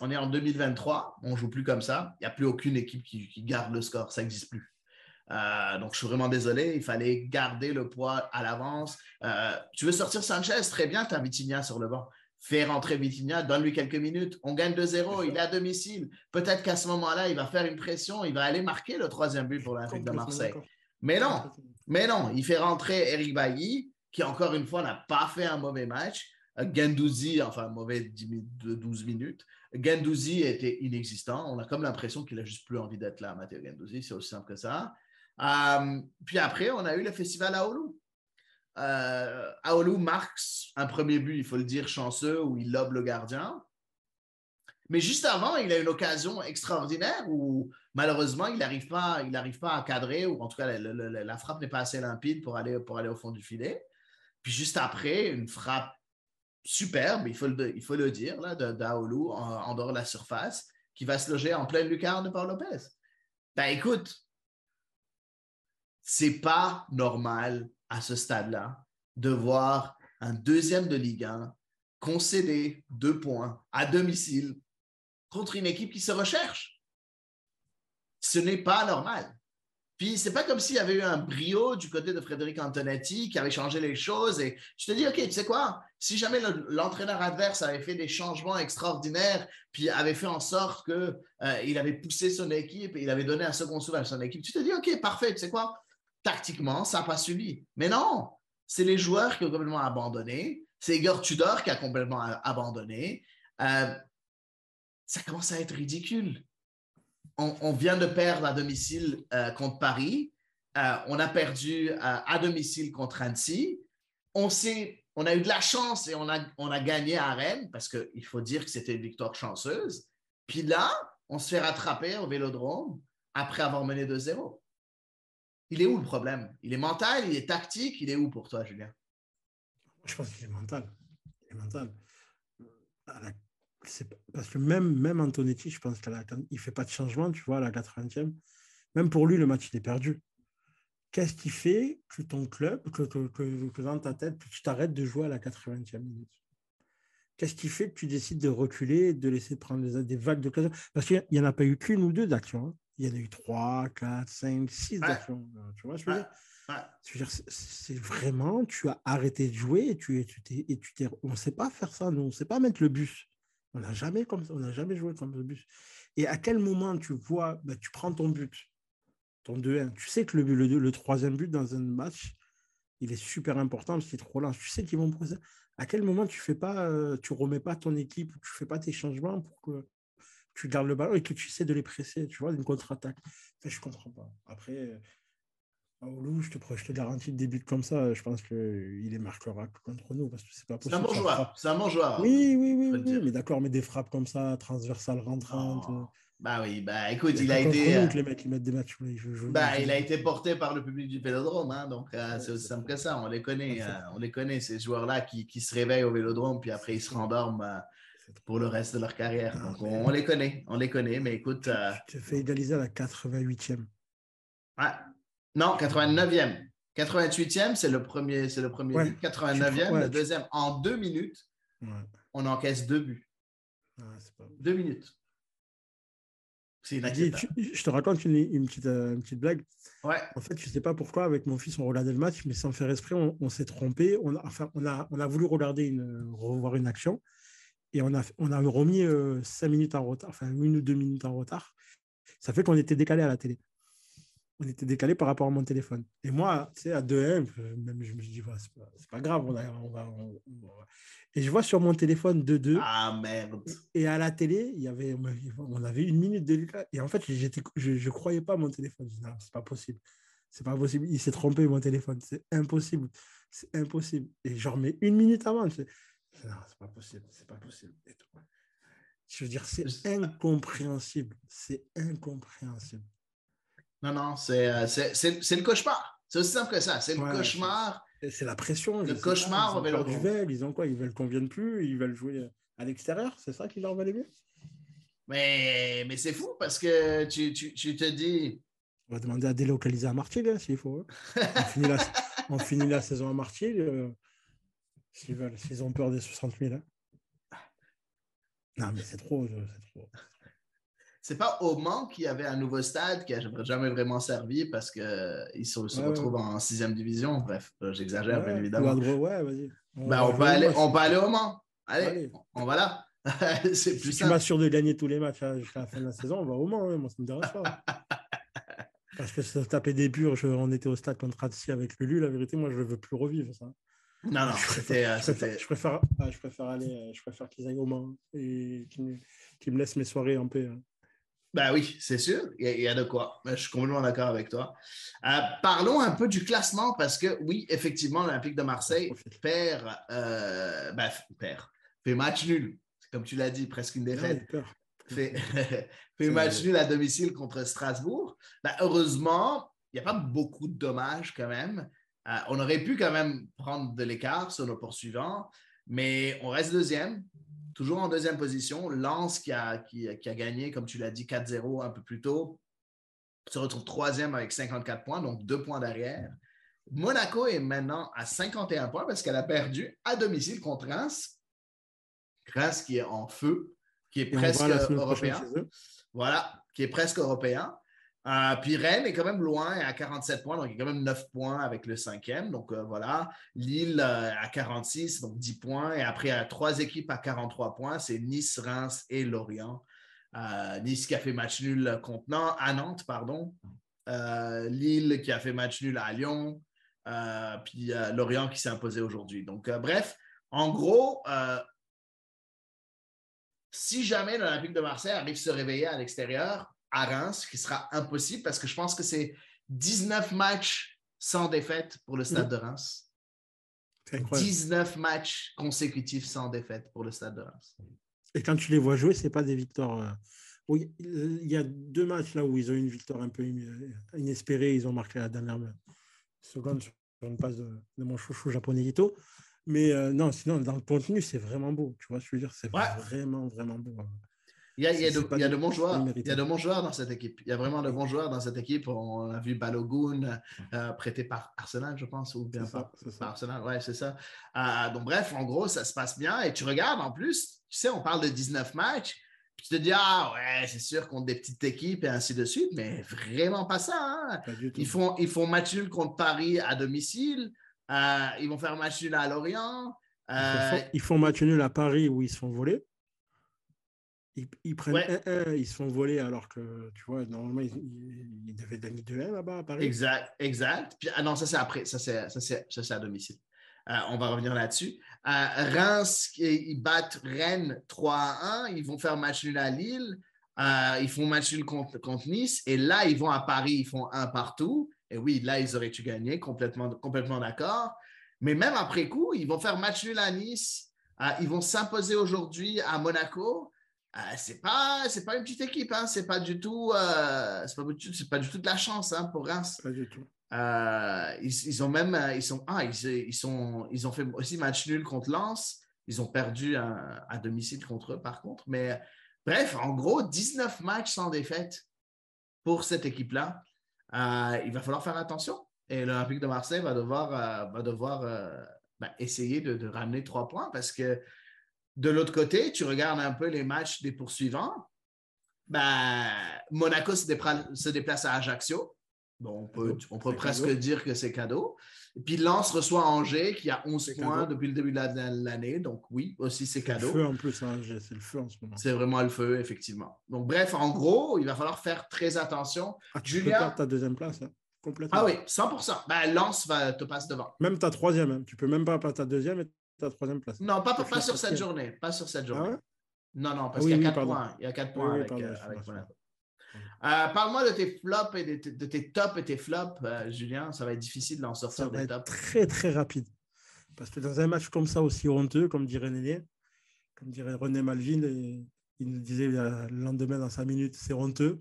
on est en 2023, on joue plus comme ça. Il n'y a plus aucune équipe qui, garde le score, ça n'existe plus. Euh, donc, je suis vraiment désolé, il fallait garder le poids à l'avance. Euh, tu veux sortir Sanchez, très bien, tu as Vitinha sur le banc. Fais rentrer Vitinha, donne-lui quelques minutes. On gagne 2-0, il est à domicile. Peut-être qu'à ce moment-là, il va faire une pression, il va aller marquer le troisième but pour l'Olympique de Marseille. Mais non, mais non, il fait rentrer Eric Bailly, qui encore une fois n'a pas fait un mauvais match. Gendouzi, enfin mauvais de 12 minutes. Gendouzi était inexistant. On a comme l'impression qu'il a juste plus envie d'être là, Matteo Gendouzi. C'est aussi simple que ça. Euh, puis après, on a eu le festival à Oulu. Euh, Aolu marque un premier but, il faut le dire, chanceux, où il lobe le gardien. Mais juste avant, il a une occasion extraordinaire où malheureusement, il n'arrive pas, il pas à cadrer, ou en tout cas, la, frappe n'est pas assez limpide pour aller, pour aller au fond du filet. Puis juste après, une frappe superbe, il faut le, il faut le dire, là, d'Aolu en, dehors de la surface, qui va se loger en pleine lucarne Paul Lopez. Ben écoute, c'est pas normal à ce stade-là de voir un deuxième de Ligue 1 concéder deux points à domicile contre une équipe qui se recherche. Ce n'est pas normal. Puis c'est pas comme s'il y avait eu un brio du côté de Frédéric Antonetti qui avait changé les choses. Et je te dis, OK, tu sais quoi? Si jamais l'entraîneur adverse avait fait des changements extraordinaires, puis avait fait en sorte qu'il euh, avait poussé son équipe et il avait donné un second souffle à son équipe, tu te dis, OK, parfait, tu sais quoi? Tactiquement, ça n'a pas suivi. Mais non, c'est les joueurs qui ont complètement abandonné. C'est Igor Tudor qui a complètement abandonné. Euh, ça commence à être ridicule on, vient de perdre à domicile euh, contre Paris. Euh, on a perdu à domicile contre Annecy. On, on a eu de la chance et on a, on a gagné à Rennes parce qu'il faut dire que c'était une victoire chanceuse. Puis là, on se fait rattraper au vélodrome après avoir mené 2-0. Il est où le problème? Il est mental, il est tactique, il est où pour toi, Julien?
Je pense qu'il est mental. Il est mental parce que même, même Antonetti, je pense qu'il ne fait pas de changement, tu vois, à la 80e. Même pour lui, le match, il est perdu. Qu'est-ce qui fait que ton club, que, que, dans ta tête, tu t'arrêtes de jouer à la 80e minute? Qu'est-ce qui fait que tu décides de reculer, de laisser prendre des, vagues de d'occasion Parce qu'il n'y en a pas eu qu'une ou deux d'actions. Hein. Il y en a eu trois, quatre, cinq, six d'actions. Tu vois, je veux dire? C'est vraiment, tu as arrêté de jouer et tu, et et tu t'es, on ne sait pas faire ça, nous, on ne sait pas mettre le bus. On n'a jamais, comme on jamais joué comme le but. Et à quel moment tu vois, bah, tu prends ton but, ton 2-1. Tu sais que le, le, le, troisième but dans un match, il est super important parce qu'il est trop large. Tu sais qu'ils vont poser. À quel moment tu fais pas, euh, tu remets pas ton équipe, tu fais pas tes changements pour que tu gardes le ballon et que tu sais de les presser, tu vois, d'une contre-attaque. Je je comprends pas. Après, Oulu, je te, je te garantis des buts comme ça, je pense qu'il les marquera contre nous parce que c'est pas possible.
C'est un bon joueur. C'est un bon joueur.
Oui, oui, oui, oui mais d'accord, mais des frappes comme ça, transversales, rentrantes.
Euh, bah oui, bah écoute, il a été.
Nous, euh, les mecs, ils mettent des matchs.
bah, il a été porté par le public du Vélodrome, hein, donc euh, c'est aussi simple que ça. On les connaît, on les connaît ces joueurs-là qui, qui, se réveillent au Vélodrome puis après ils se rendorment pour le reste de leur carrière. Donc on, les connaît, on les connaît, mais écoute.
Tu te fais égaliser à la 88e.
Ouais. Non, 89e. 88e, c'est le premier, c'est le premier but. 89e, le deuxième. En deux minutes, on encaisse deux buts. Deux minutes.
C'est Je te raconte une, petite, euh, une petite blague.
Ouais.
En fait, je ne sais pas pourquoi, avec mon fils, on regardait le match, mais sans faire esprit, on, s'est trompé. On a, enfin, on a, on a voulu regarder une, revoir une action et on a, on a remis euh, cinq minutes en retard, enfin une ou deux minutes en retard. Ça fait qu'on était décalé à la télé on était décalé par rapport à mon téléphone. Et moi, tu sais, à 2M, même je me dis, c'est pas, pas, grave, on, va, Et je vois sur mon téléphone 2-2.
Ah merde.
Et à la télé, il y avait, on avait une minute de Et en fait, je ne croyais pas à mon téléphone. Je dis, non, c'est pas possible. C'est pas possible. Il s'est trompé, mon téléphone. C'est impossible. C'est impossible. Et genre, mais une minute avant, non, c'est pas possible. C'est pas possible. Je veux dire, c'est incompréhensible. C'est incompréhensible.
Non, non, c'est le cauchemar. C'est aussi simple que ça. C'est le cauchemar.
C'est la pression.
Le cauchemar
ils ont Ils ont quoi? Ils veulent qu'on vienne plus Ils veulent jouer à l'extérieur C'est ça qui leur valait mieux?
Mais, mais c'est fou parce que tu, tu, tu, te dis.
On va demander à délocaliser à Martil hein, s'il faut. Hein. on, finit la, on, finit la, saison à Martil euh, s'ils veulent, s'ils ont peur des 60 000. Hein. Non, mais c'est trop. C'est trop.
C'est pas au Mans qu'il y avait un nouveau stade qui n'a jamais vraiment servi parce qu'ils se, se retrouvent en sixième division. Bref, euh, j'exagère, bien évidemment.
Ouais, vas-y.
On, ben, on, peut aller, on peut aller au Mans. Allez, on va là. c'est plus
si tu m'assures de gagner tous les matchs jusqu'à la fin de la saison, on va au Mans. Hein, moi, ça me dérange pas. Parce que ça taper des purges, on était au stade contre Ratsi avec Lulu. La vérité, moi, je ne veux plus revivre ça.
Non, non,
c'était. Je, préfère, je, préfère, ah, je préfère aller, je préfère qu'ils aillent au Mans et qu'ils me, laissent mes soirées en paix.
Ben oui, c'est sûr, il y, a, de quoi. Je suis complètement d'accord avec toi. Euh, parlons un peu du classement parce que oui, effectivement, l'Olympique de Marseille perd, euh, ben, perd, fait match nul comme tu l'as dit, presque une défaite. fait, fait match nul à domicile contre Strasbourg. Ben, heureusement, il n'y a pas beaucoup de dommages quand même. Euh, on aurait pu quand même prendre de l'écart sur nos poursuivants, mais on reste deuxième, toujours en deuxième position. Lens qui a, qui, a gagné, comme tu l'as dit, 4-0 un peu plus tôt, se retrouve troisième avec 54 points, donc deux points derrière. Monaco est maintenant à 51 points parce qu'elle a perdu à domicile contre Reims Reims qui est en feu, qui est presque européen. Voilà, qui est presque européen. Euh, puis Rennes est quand même loin à 47 points, donc il y a quand même 9 points avec le cinquième. Donc euh, voilà, Lille euh, à 46, donc 10 points. Et après, il y a trois équipes à 43 points, c'est Nice, Reims et Lorient. nice qui a fait match nul contre à Nantes, pardon. Lille qui a fait match nul à Lyon. puis Lorient qui s'est imposé aujourd'hui. Donc bref, en gros, si jamais l'Olympique de Marseille arrive à se réveiller à l'extérieur, à Reims, ce qui sera impossible parce que je pense que c'est 19 matchs sans défaite pour le stade de Reims. 19 matchs consécutifs sans défaite pour le stade de Reims.
Et quand tu les vois jouer, ce n'est pas des victoires. Euh, oui, il y a deux matchs là où ils ont eu une victoire un peu inespérée. Ils ont marqué la dernière seconde sur une passe de, mon chouchou japonais Ito. Mais euh, non, sinon, dans le contenu, c'est vraiment beau. Tu vois, je veux dire, c'est vraiment, vraiment beau.
Il y a, il y a, de, il y a de, bons joueurs. Il y a de bons joueurs dans cette équipe. Il y a vraiment de bons joueurs dans cette équipe. On a vu Balogun euh, prêté par Arsenal, je pense, ou bien par, Arsenal. Ouais, c'est ça. Euh, donc, bref, en gros, ça se passe bien. Et tu regardes, en plus, tu sais, on parle de 19 matchs. Puis tu te dis, ah ouais, c'est sûr contre des petites équipes et ainsi de suite, mais vraiment pas ça. Hein. ils, font, ils font match nul contre Paris à domicile. Euh, ils vont faire match nul à Lorient.
Euh, ils font match nul à Paris où ils se font voler. Ils, prennent 1-1, ils se font voler alors que, tu vois, normalement, ils, devaient gagner 2-1 là-bas à Paris.
Exact, exact. Puis, ah non, ça c'est après, ça c'est à domicile. Euh, on va revenir là-dessus. Reims, ils battent Rennes 3-1. Ils vont faire match nul à Lille. ils font match nul contre, contre, Nice. Et là, ils vont à Paris, ils font un partout. Et oui, là, ils auraient dû gagner, complètement, complètement d'accord. Mais même après coup, ils vont faire match nul à Nice. Euh, ils vont s'imposer aujourd'hui à Monaco. Euh, c'est pas c'est pas une petite équipe hein. c'est pas du tout euh, c'est pas, pas, du tout de la chance hein, pour Reims.
Pas du tout.
Ils, ont même ils sont ah, ils, sont ils ont fait aussi match nul contre Lens. Ils ont perdu à, à domicile contre eux par contre. Mais bref en gros 19 matchs sans défaite pour cette équipe là euh, il va falloir faire attention. Et l'Olympique de Marseille va devoir, euh, va devoir euh, ben, essayer de, ramener trois points parce que de l'autre côté, tu regardes un peu les matchs des poursuivants. Ben, Monaco se déplace, à Ajaccio. Bon, on peut, presque dire que c'est cadeau. Et puis Lens reçoit Angers qui a 11 points depuis le début de l'année. Donc oui, aussi c'est cadeau.
C'est le feu en plus, Angers, c'est le feu en ce moment.
C'est vraiment le feu, effectivement. Donc bref, en gros, il va falloir faire très attention.
Ah, tu Julien... peux perdre ta deuxième place, hein, complètement.
Ah oui, 100%. Ben, Lens va te passer devant.
Même ta troisième, hein. tu peux même pas perdre ta deuxième et ta troisième place.
Non, pas, pas, sur cette journée. Pas sur cette journée. Ah non, non, parce qu'il y a 4 points. Il y a 4 points avec, euh, avec euh, parle-moi de tes flops et de, tes tops et tes flops, euh, Julien. Ça va être difficile d'en sortir
ça va être Très, très rapide. Parce que dans un match comme ça, aussi honteux, comme dirait Néné, comme dirait René Malvin, il nous disait le lendemain dans 5 minutes, c'est honteux.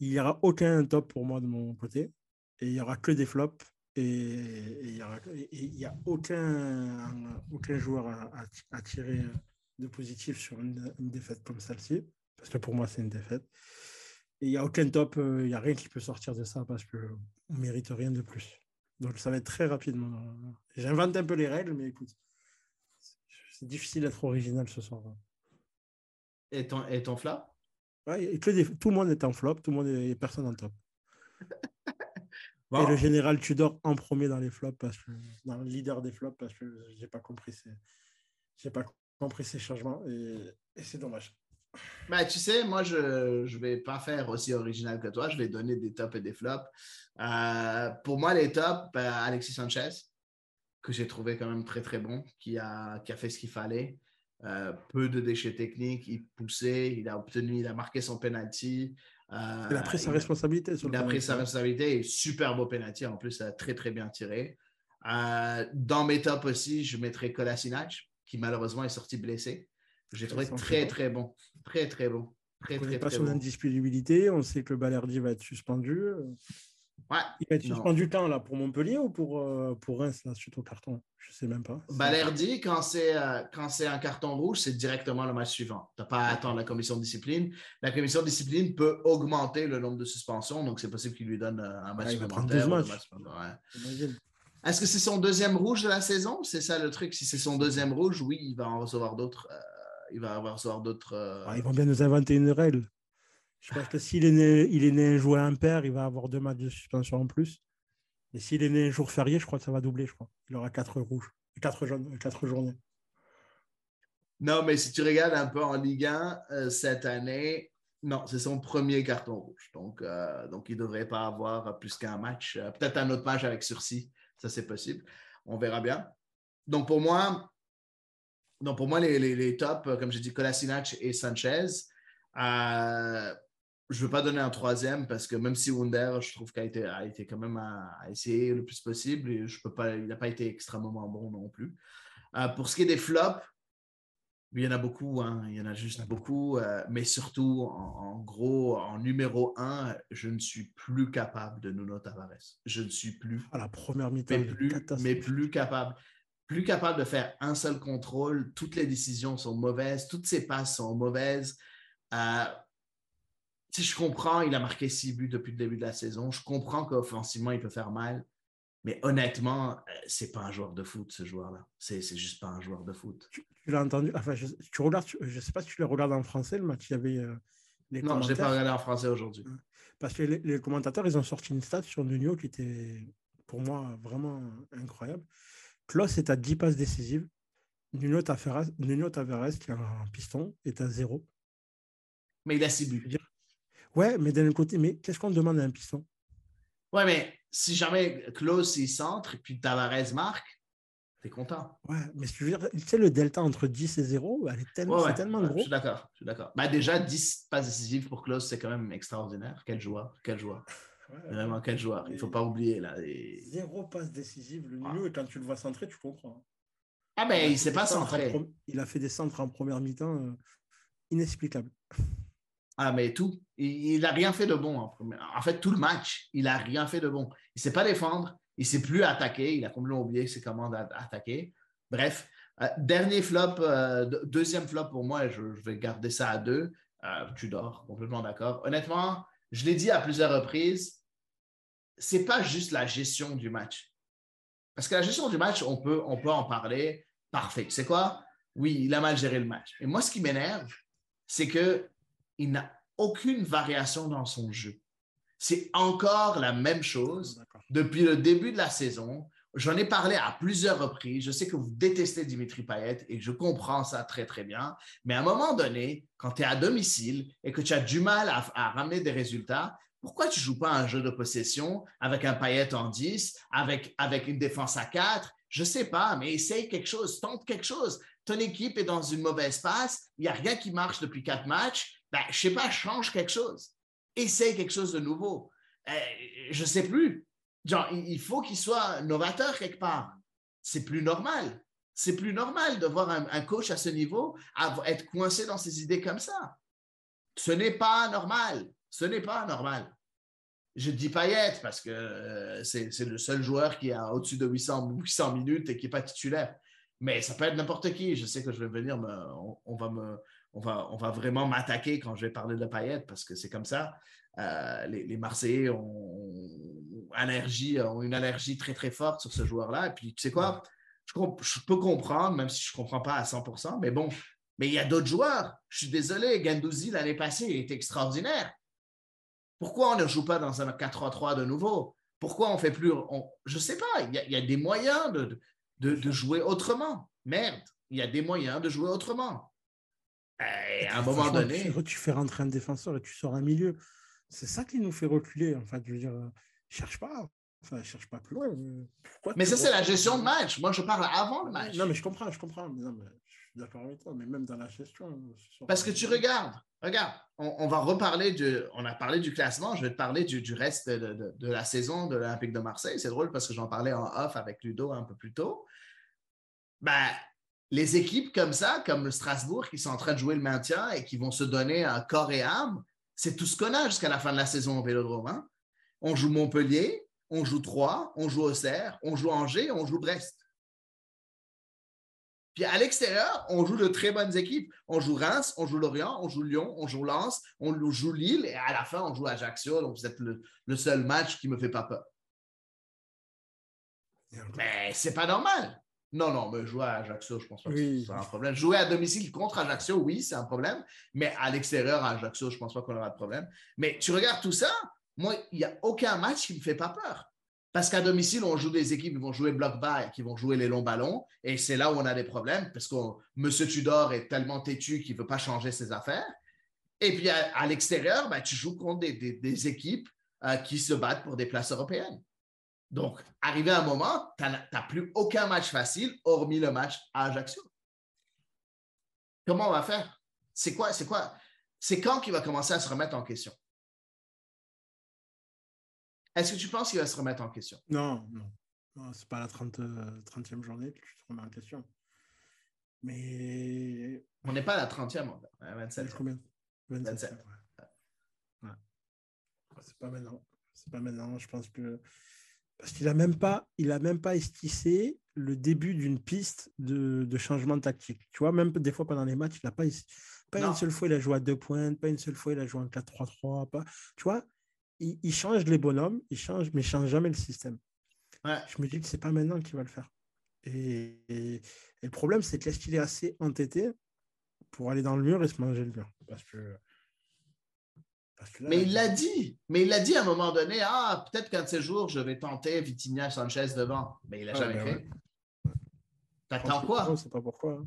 Il n'y aura aucun top pour moi de mon côté. Et il n'y aura que des flops. Et il n'y a aucun, aucun joueur à, tirer de positif sur une, défaite comme celle-ci. Parce que pour moi, c'est une défaite. Et il n'y a aucun top, euh, il n'y a rien qui peut sortir de ça parce qu'on ne mérite rien de plus. Donc ça va être très rapidement. J'invente un peu les règles, mais écoute, c'est difficile d'être original ce soir.
Et ton, et ton flop?
Ouais, Tout le monde est en flop, tout le monde est personne en top. Et le général Tudor en premier dans les flops, parce que, dans le leader des flops, parce que j'ai pas compris ces, j'ai pas compris ces changements et, c'est dommage.
Ben, tu sais, moi, je ne vais pas faire aussi original que toi. Je vais donner des tops et des flops. Euh, pour moi, les tops, ben, Alexis Sanchez, que j'ai trouvé quand même très, très bon, qui a, qui a fait ce qu'il fallait. Euh, peu de déchets techniques, il poussait, il a obtenu, il a marqué son penalty.
Euh, il a pris sa responsabilité.
il a pris sa responsabilité et super beau penalty. En plus, a très, très bien tiré. Euh, dans mes tops aussi, je mettrais Kolasinac, qui malheureusement est sorti blessé. J'ai trouvé très, très bon. Très, très bon. Très,
on très, pas son indisponibilité. On sait que Balerdi va être suspendu.
Ouais,
il va être suspendu quand là Pour Montpellier ou pour, euh, pour Reims, là, suite au carton? Je ne sais même pas.
Balerdi, quand c'est euh, quand c'est un carton rouge, c'est directement le match suivant. Tu n'as pas à attendre la commission de discipline. La commission de discipline peut augmenter le nombre de suspensions, donc c'est possible qu'il lui donne euh, un match
ouais, il va prendre 12 matchs.
Est-ce que c'est son deuxième rouge de la saison? C'est ça le truc. Si c'est son deuxième rouge, oui, il va en recevoir d'autres. il va en recevoir d'autres.
ils vont bien nous inventer une règle. Je pense que s'il est né, il est né un jour impair, il va avoir deux matchs de suspension en plus. Et s'il est né un jour férié, je crois que ça va doubler, je crois. Il aura quatre rouges, quatre, jaunes, quatre journées.
Non, mais si tu regardes un peu en Ligue 1 euh, cette année, non, c'est son premier carton rouge. Donc, euh, donc il ne devrait pas avoir plus qu'un match. Euh, peut-être un autre match avec sursis. Ça, c'est possible. On verra bien. Donc, pour moi, donc pour moi les, tops, comme j'ai dit, Kolasinac et Sanchez je ne veux pas donner un troisième parce que même si Wunder, je trouve qu'il a été, a été quand même à, essayer le plus possible et je peux pas, il n'a pas été extrêmement bon non plus. Euh, pour ce qui est des flops, il y en a beaucoup, hein, il y en a juste beaucoup, euh, mais surtout en, gros, en numéro un, je ne suis plus capable de Nuno Tavares. Je ne suis plus.
À la première mi-temps,
mais plus, mais plus capable. Plus capable de faire un seul contrôle. Toutes les décisions sont mauvaises, toutes ses passes sont mauvaises. Euh, si je comprends, il a marqué six buts depuis le début de la saison. Je comprends qu'offensivement, il peut faire mal. Mais honnêtement, euh, c'est pas un joueur de foot, ce joueur-là. C'est, juste pas un joueur de foot.
Tu, l'as entendu? Enfin, je, tu regardes, je sais pas si tu le regardes en français, le match. Il y avait
euh, Non, je l'ai pas regardé en français aujourd'hui.
Parce que les, commentateurs, ils ont sorti une stat sur Nuno qui était, pour moi, vraiment incroyable. Klaus est à 10 passes décisives. Nuno Tavares, Nuno Tavares qui a un piston, est à zéro.
Mais il a 6 buts.
Ouais, mais d'un côté, mais qu'est-ce qu'on demande à un piston?
Ouais, mais si jamais Klaus il centre et puis Tavares marque, t'es content.
Ouais, mais tu veux dire, tu sais, le delta entre 10 et 0, elle est tellement, c'est tellement gros. Je
suis d'accord, je suis d'accord. Bah, déjà, 10 passes décisives pour Klaus, c'est quand même extraordinaire. Quel joueur, quel joueur. Vraiment, quel joueur. Il ne faut pas oublier. là.
Zéro passe décisive, le milieu, et quand tu le vois centrer, tu comprends.
Ah, mais il ne s'est pas centré.
Il a fait des centres en première mi-temps euh, inexplicables.
Ah, mais tout. Il n'a rien fait de bon. En, fait, tout le match, il n'a rien fait de bon. Il ne sait pas défendre. Il ne sait plus attaquer. Il a complètement oublié ses commandes à, attaquer. Bref, euh, dernier flop, euh, deuxième flop pour moi, je, vais garder ça à deux. Euh, tu dors, complètement d'accord. Honnêtement, je l'ai dit à plusieurs reprises, c'est pas juste la gestion du match. Parce que la gestion du match, on peut, on peut en parler. Parfait. C'est quoi? Oui, il a mal géré le match. Et moi, ce qui m'énerve, c'est que il n'a aucune variation dans son jeu. C'est encore la même chose depuis le début de la saison. J'en ai parlé à plusieurs reprises. Je sais que vous détestez Dimitri Payet et je comprends ça très, très bien. Mais à un moment donné, quand tu es à domicile et que tu as du mal à, ramener des résultats, pourquoi tu ne joues pas un jeu de possession avec un Payet en 10, avec, avec une défense à 4 Je ne sais pas, mais essaye quelque chose, tente quelque chose. Ton équipe est dans une mauvaise passe, il n'y a rien qui marche depuis quatre matchs ben, je sais pas, change quelque chose. Essaye quelque chose de nouveau. Je euh, je sais plus. Il faut qu'il soit novateur quelque part. C'est plus normal. C'est plus normal de voir un, coach à ce niveau être coincé dans ses idées comme ça. Ce n'est pas normal. Ce n'est pas normal. Je dis Payet parce que euh, c'est le seul joueur qui a au-dessus de 800, 800 minutes et qui n'est pas titulaire. Mais ça peut être n'importe qui. Je sais que je vais venir, on, va me, on, va, on va vraiment m'attaquer quand je vais parler de Payet parce que c'est comme ça. Euh, les, Marseillais ont, allergie, ont une allergie très très forte sur ce joueur-là. Et puis, tu sais quoi, je, peux comprendre, même si je ne comprends pas à 100%, mais bon, mais il y a d'autres joueurs. Je suis désolé, Gandouzi l'année passée il était extraordinaire. Pourquoi on ne joue pas dans un 4-3-3 de nouveau? Pourquoi on fait plus. je ne sais pas, il y, a, des moyens de, de, jouer autrement. Merde, il y a des moyens de jouer autrement. Et à un moment donné.
Tu fais rentrer un défenseur et tu sors un milieu. C'est ça qui nous fait reculer. En fait, je veux dire, cherche pas. Enfin, cherche pas plus loin.
mais ça, c'est la gestion de match. Moi, je parle avant le match.
Non, mais je comprends, je comprends. Mais je suis d'accord avec toi, mais même dans la gestion.
Parce que tu regardes, regarde, on, va reparler du. On a parlé du classement, je vais te parler du, reste de, de, la saison de l'Olympique de Marseille. C'est drôle parce que j'en parlais en off avec Ludo un peu plus tôt. Ben, les équipes comme ça, comme le Strasbourg, qui sont en train de jouer le maintien et qui vont se donner un corps et âme, c'est tout ce qu'on a jusqu'à la fin de la saison au Vélodrome. Hein. On joue Montpellier, on joue Troyes, on joue Auxerre, on joue Angers, on joue Brest. Puis à l'extérieur, on joue de très bonnes équipes. On joue Reims, on joue Lorient, on joue Lyon, on joue Lens, on joue Lille et à la fin, on joue Ajaccio. Donc, c'est le, le seul match qui ne me fait pas peur. Mais c'est pas normal. Non, non, mais jouer à Ajaccio, je pense pas que c'est un problème. Jouer à domicile contre Ajaccio, oui, c'est un problème. Mais à l'extérieur, à Ajaccio, je pense pas qu'on aura de problème. Mais tu regardes tout ça, moi, il n'y a aucun match qui me fait pas peur. Parce qu'à domicile, on joue des équipes qui vont jouer block bas qui vont jouer les longs ballons. Et c'est là où on a des problèmes parce que M. Tudor est tellement têtu qu'il ne veut pas changer ses affaires. Et puis à, l'extérieur, ben, tu joues contre des, équipes euh, qui se battent pour des places européennes. Donc, arrivé à un moment, tu n'as plus aucun match facile, hormis le match à Ajaccio. Comment on va faire? C'est quoi? C'est quoi? C'est quand qu'il va commencer à se remettre en question? Est-ce que tu penses qu'il va se remettre en question?
Non, non. non Ce n'est pas la 30, e euh, journée que tu te remets en question. Mais.
On n'est pas à la 30e, 27.
Combien? 27. Ouais. C'est pas maintenant. C'est pas maintenant. Je pense que parce qu'il n'a même, pas, il a même pas esquissé le début d'une piste de, de, changement tactique. Tu vois, même des fois pendant les matchs, il n'a pas, pas une seule fois il a joué à deux pointes, pas une seule fois il a joué en 4-3-3. Pas, tu vois, il, il, change les bonhommes, il change, mais il ne change jamais le système. Je me dis que ce n'est pas maintenant qu'il va le faire. Et, et, le problème, c'est que est-ce qu'il est assez entêté pour aller dans le mur et se manger le mur? Parce que
mais il l'a dit. Mais il l'a dit à un moment donné, ah, peut-être qu'un de ces jours, je vais tenter Vitinha Sanchez devant. Mais il n'a jamais ben fait. T'attends quoi?
Je ne sais pas pourquoi. Hein.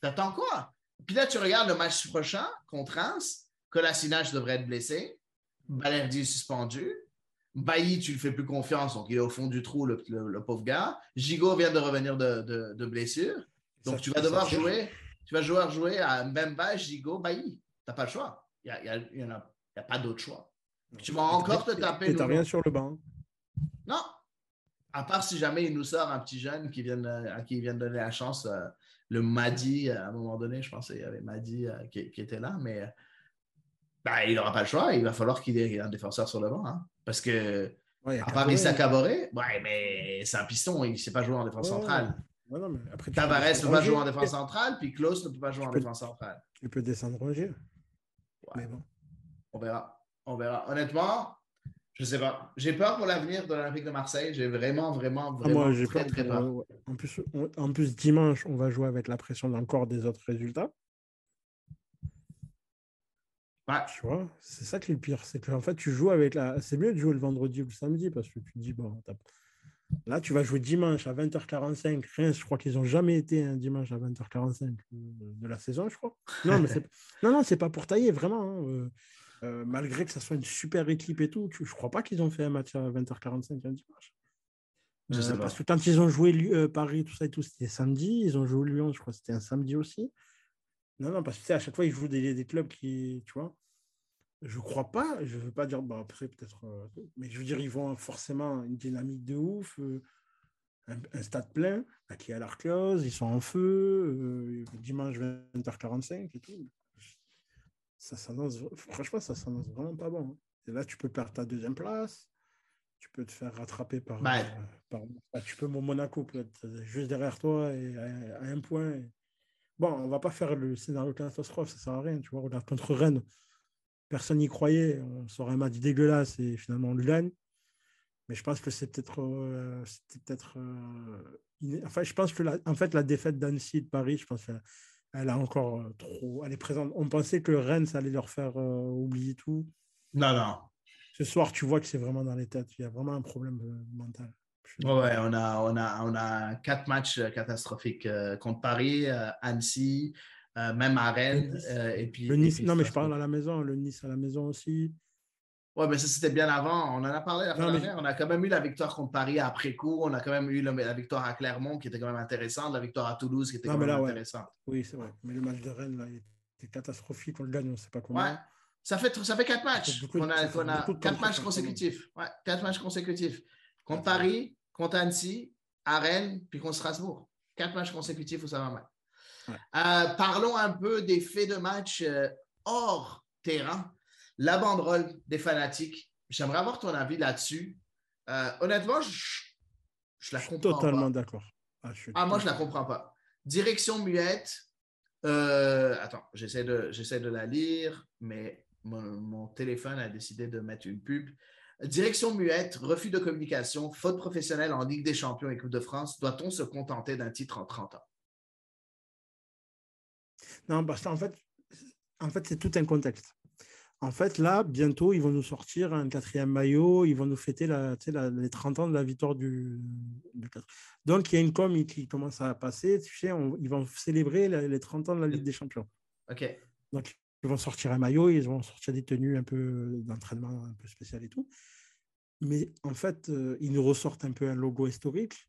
T'attends quoi? Puis là, tu regardes le match prochain contre Reims. Colassinage devrait être blessé. Balerdi est suspendu. Bailly, tu ne lui fais plus confiance, donc il est au fond du trou, le, pauvre gars. Gigot vient de revenir de, de, blessure. Donc tu vas devoir jouer. Tu vas devoir jouer à Mbemba, Gigot, Bailly. Tu n'as pas le choix. Il y, y, en a n'y a pas d'autre choix. Tu vas encore te taper.
Tu n'as rien sur le banc.
Non. À part si jamais il nous sort un petit jeune qui vient, à qui il vient de donner la chance, euh, le Madi, à un moment donné, je pensais qu'il y avait Madi euh, qui, était là, mais ben, il n'aura pas le choix. Il va falloir qu'il ait un défenseur sur le banc. Hein. parce que, à part Issa Caboret, ouais, mais c'est un piston, il ne sait pas jouer en défense centrale. Tavares ne peut pas jouer en défense centrale, puis Klaus ne peut pas jouer en défense centrale.
Il peut descendre Roger. Mais bon.
On verra. On verra. Honnêtement, je ne sais pas. J'ai peur pour l'avenir de l'Olympique de Marseille. J'ai vraiment, vraiment, ah, vraiment moi, très, très peur.
En plus, en plus, dimanche, on va jouer avec la pression d'encore des autres résultats.
Ouais.
Tu vois, c'est ça qui est le pire. C'est qu'en fait, tu joues avec la. C'est mieux de jouer le vendredi ou le samedi parce que tu te dis, bon, là, tu vas jouer dimanche à 20h45. Rien, je crois qu'ils n'ont jamais été un dimanche à 20h45 de la saison, je crois. Non, mais c'est non, non, c'est pas pour tailler, vraiment. Hein. Euh, malgré que ça soit une super équipe et tout, je ne crois pas qu'ils ont fait un match à 20h45 un dimanche. Euh, parce que quand ils ont joué euh, Paris, tout ça et tout, c'était samedi. Ils ont joué Lyon, je crois que c'était un samedi aussi. Non, non, parce que à chaque fois, ils jouent des, des, clubs qui, tu vois. Je crois pas, je ne veux pas dire, bah, après peut-être, mais je veux dire, ils vont forcément une dynamique de ouf. un, stade plein, qui a l'Arclose, ils sont en feu, dimanche 20h45 et tout. Ça s'annonce, franchement, ça s'annonce vraiment pas bon. Hein. Et là, tu peux perdre ta deuxième place, tu peux te faire rattraper par.
Bah,
tu peux, mon Monaco peut être juste derrière toi et à, un point. Bon, on va pas faire le scénario catastrophe, ça sert à rien. Tu vois, regarde contre Rennes, personne n'y croyait. On sort un match dégueulasse et finalement on le gagne. Mais je pense que c'est peut-être. Euh, peut-être euh, enfin, je pense que la, en fait, la défaite d'Annecy de Paris, je pense qu'elle a encore euh, trop. Elle est présente. On pensait que Rennes, ça allait leur faire oublier tout.
Non, non.
Ce soir, tu vois que c'est vraiment dans les têtes. Il y a vraiment un problème mental.
Ouais, on a, on, a, on a quatre matchs catastrophiques contre Paris, Annecy, même à Rennes. et puis,
le nice, non, mais je parle à la maison. Le Nice à la maison aussi.
Oui, mais ça, c'était bien avant. On en a parlé la fin dernière. On a quand même eu la victoire contre Paris après coup. On a quand même eu la, victoire à Clermont qui était quand même intéressante, la victoire à Toulouse qui était quand même intéressante.
Oui, c'est vrai. Mais le match de Rennes, là, il était catastrophique. On le gagne, on ne sait pas comment.
Ouais. Ça fait, ça fait quatre matchs. on a, a quatre matchs consécutifs. Ouais, quatre matchs consécutifs. Contre Paris, contre Annecy, à Rennes, puis contre Strasbourg. Quatre matchs consécutifs où ça va mal. Euh, parlons un peu des faits de match euh, hors terrain la banderole des fanatiques. J'aimerais avoir ton avis là-dessus. Euh, honnêtement, je, je la comprends
totalement d'accord.
Ah, ah moi, je la comprends pas. Direction muette. Euh, attends, j'essaie de, j'essaie de la lire, mais mon, téléphone a décidé de mettre une pub. Direction muette, refus de communication, faute professionnelle en Ligue des Champions et Coupe de France. Doit-on se contenter d'un titre en 30 ans?
Non, parce qu'en fait, en fait c'est tout un contexte. En fait, là, bientôt, ils vont nous sortir un quatrième maillot, ils vont nous fêter la, les 30 ans de la victoire du, Donc, il y a une com qui commence à passer, tu sais, ils vont célébrer les 30 ans de la Ligue des Champions.
OK.
Donc, ils vont sortir un maillot, ils vont sortir des tenues un peu d'entraînement un peu spéciales et tout. Mais en fait, euh, ils nous ressortent un peu un logo historique,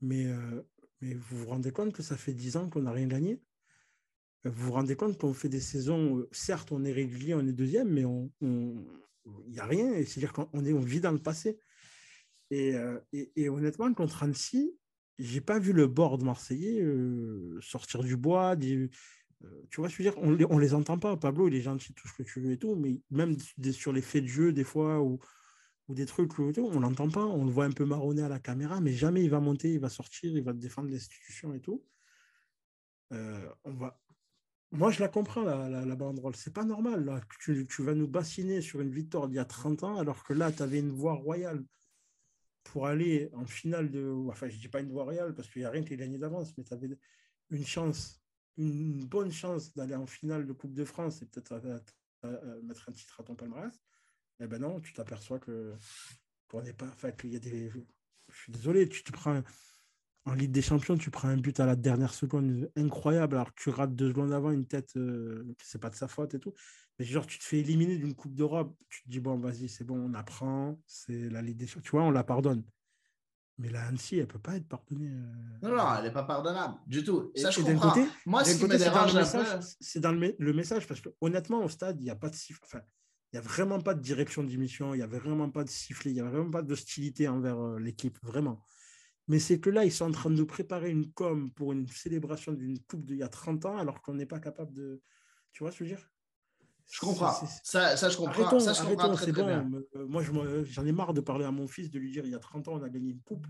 mais, euh, mais vous vous rendez compte que ça fait 10 ans qu'on n'a rien gagné? Vous vous rendez compte qu'on fait des saisons, euh, certes, on est régulier, on est deuxième, mais il n'y a rien. C'est-à-dire qu'on on vit dans le passé. Et, euh, honnêtement, contre Annecy, j'ai pas vu le board marseillais euh, sortir du bois. tu vois, je veux dire, on on les entend pas. Pablo, il est gentil, tout ce que tu veux et tout, mais même sur les faits de jeu, des fois, ou, des trucs, on l'entend pas. On le voit un peu marronner à la caméra, mais jamais il va monter, il va sortir, il va défendre l'institution et tout. on va, moi, je la comprends, la, la, la banderole. C'est pas normal. Là. Tu, vas nous bassiner sur une victoire d'il y a 30 ans, alors que là, tu avais une voie royale pour aller en finale de. Enfin, je dis pas une voie royale parce qu'il n'y a rien qui est gagné d'avance, mais tu avais une chance, une bonne chance d'aller en finale de Coupe de France et peut-être mettre un titre à ton palmarès. Eh ben non, tu t'aperçois que qu'on n'est pas. Enfin, qu'il y a des. Je suis désolé, tu te prends en Ligue des Champions, tu prends un but à la dernière seconde incroyable, alors que tu rates deux secondes avant une tête, euh, c'est pas de sa faute et tout. Mais genre, tu te fais éliminer d'une Coupe d'Europe, tu te dis, bon, vas-y, c'est bon, on apprend, c'est la Ligue des Champions. Tu vois, on la pardonne. Mais la Annecy, elle peut pas être pardonnée. Euh.
Non, non, elle n'est pas pardonnable du tout. Ça, je comprends. Côté, Moi, ce qui me dérange
C'est dans le, message, parce que honnêtement, au stade, il n'y a pas de sifflet. Enfin, il n'y a vraiment pas de direction d'émission, il n'y a vraiment pas de sifflet, il n'y a vraiment pas d'hostilité envers euh, l'équipe, vraiment. Mais c'est que là, ils sont en train de préparer une com pour une célébration d'une coupe d'il y a 30 ans, alors qu'on n'est pas capable de. Tu vois ce que je veux dire?
Je comprends. Ça, ça, je comprends. Arrêtons, ça, je comprends très,
très bon. Bien. Euh, moi, j'en ai marre de parler à mon fils, de lui dire il y a 30 ans, on a gagné une coupe.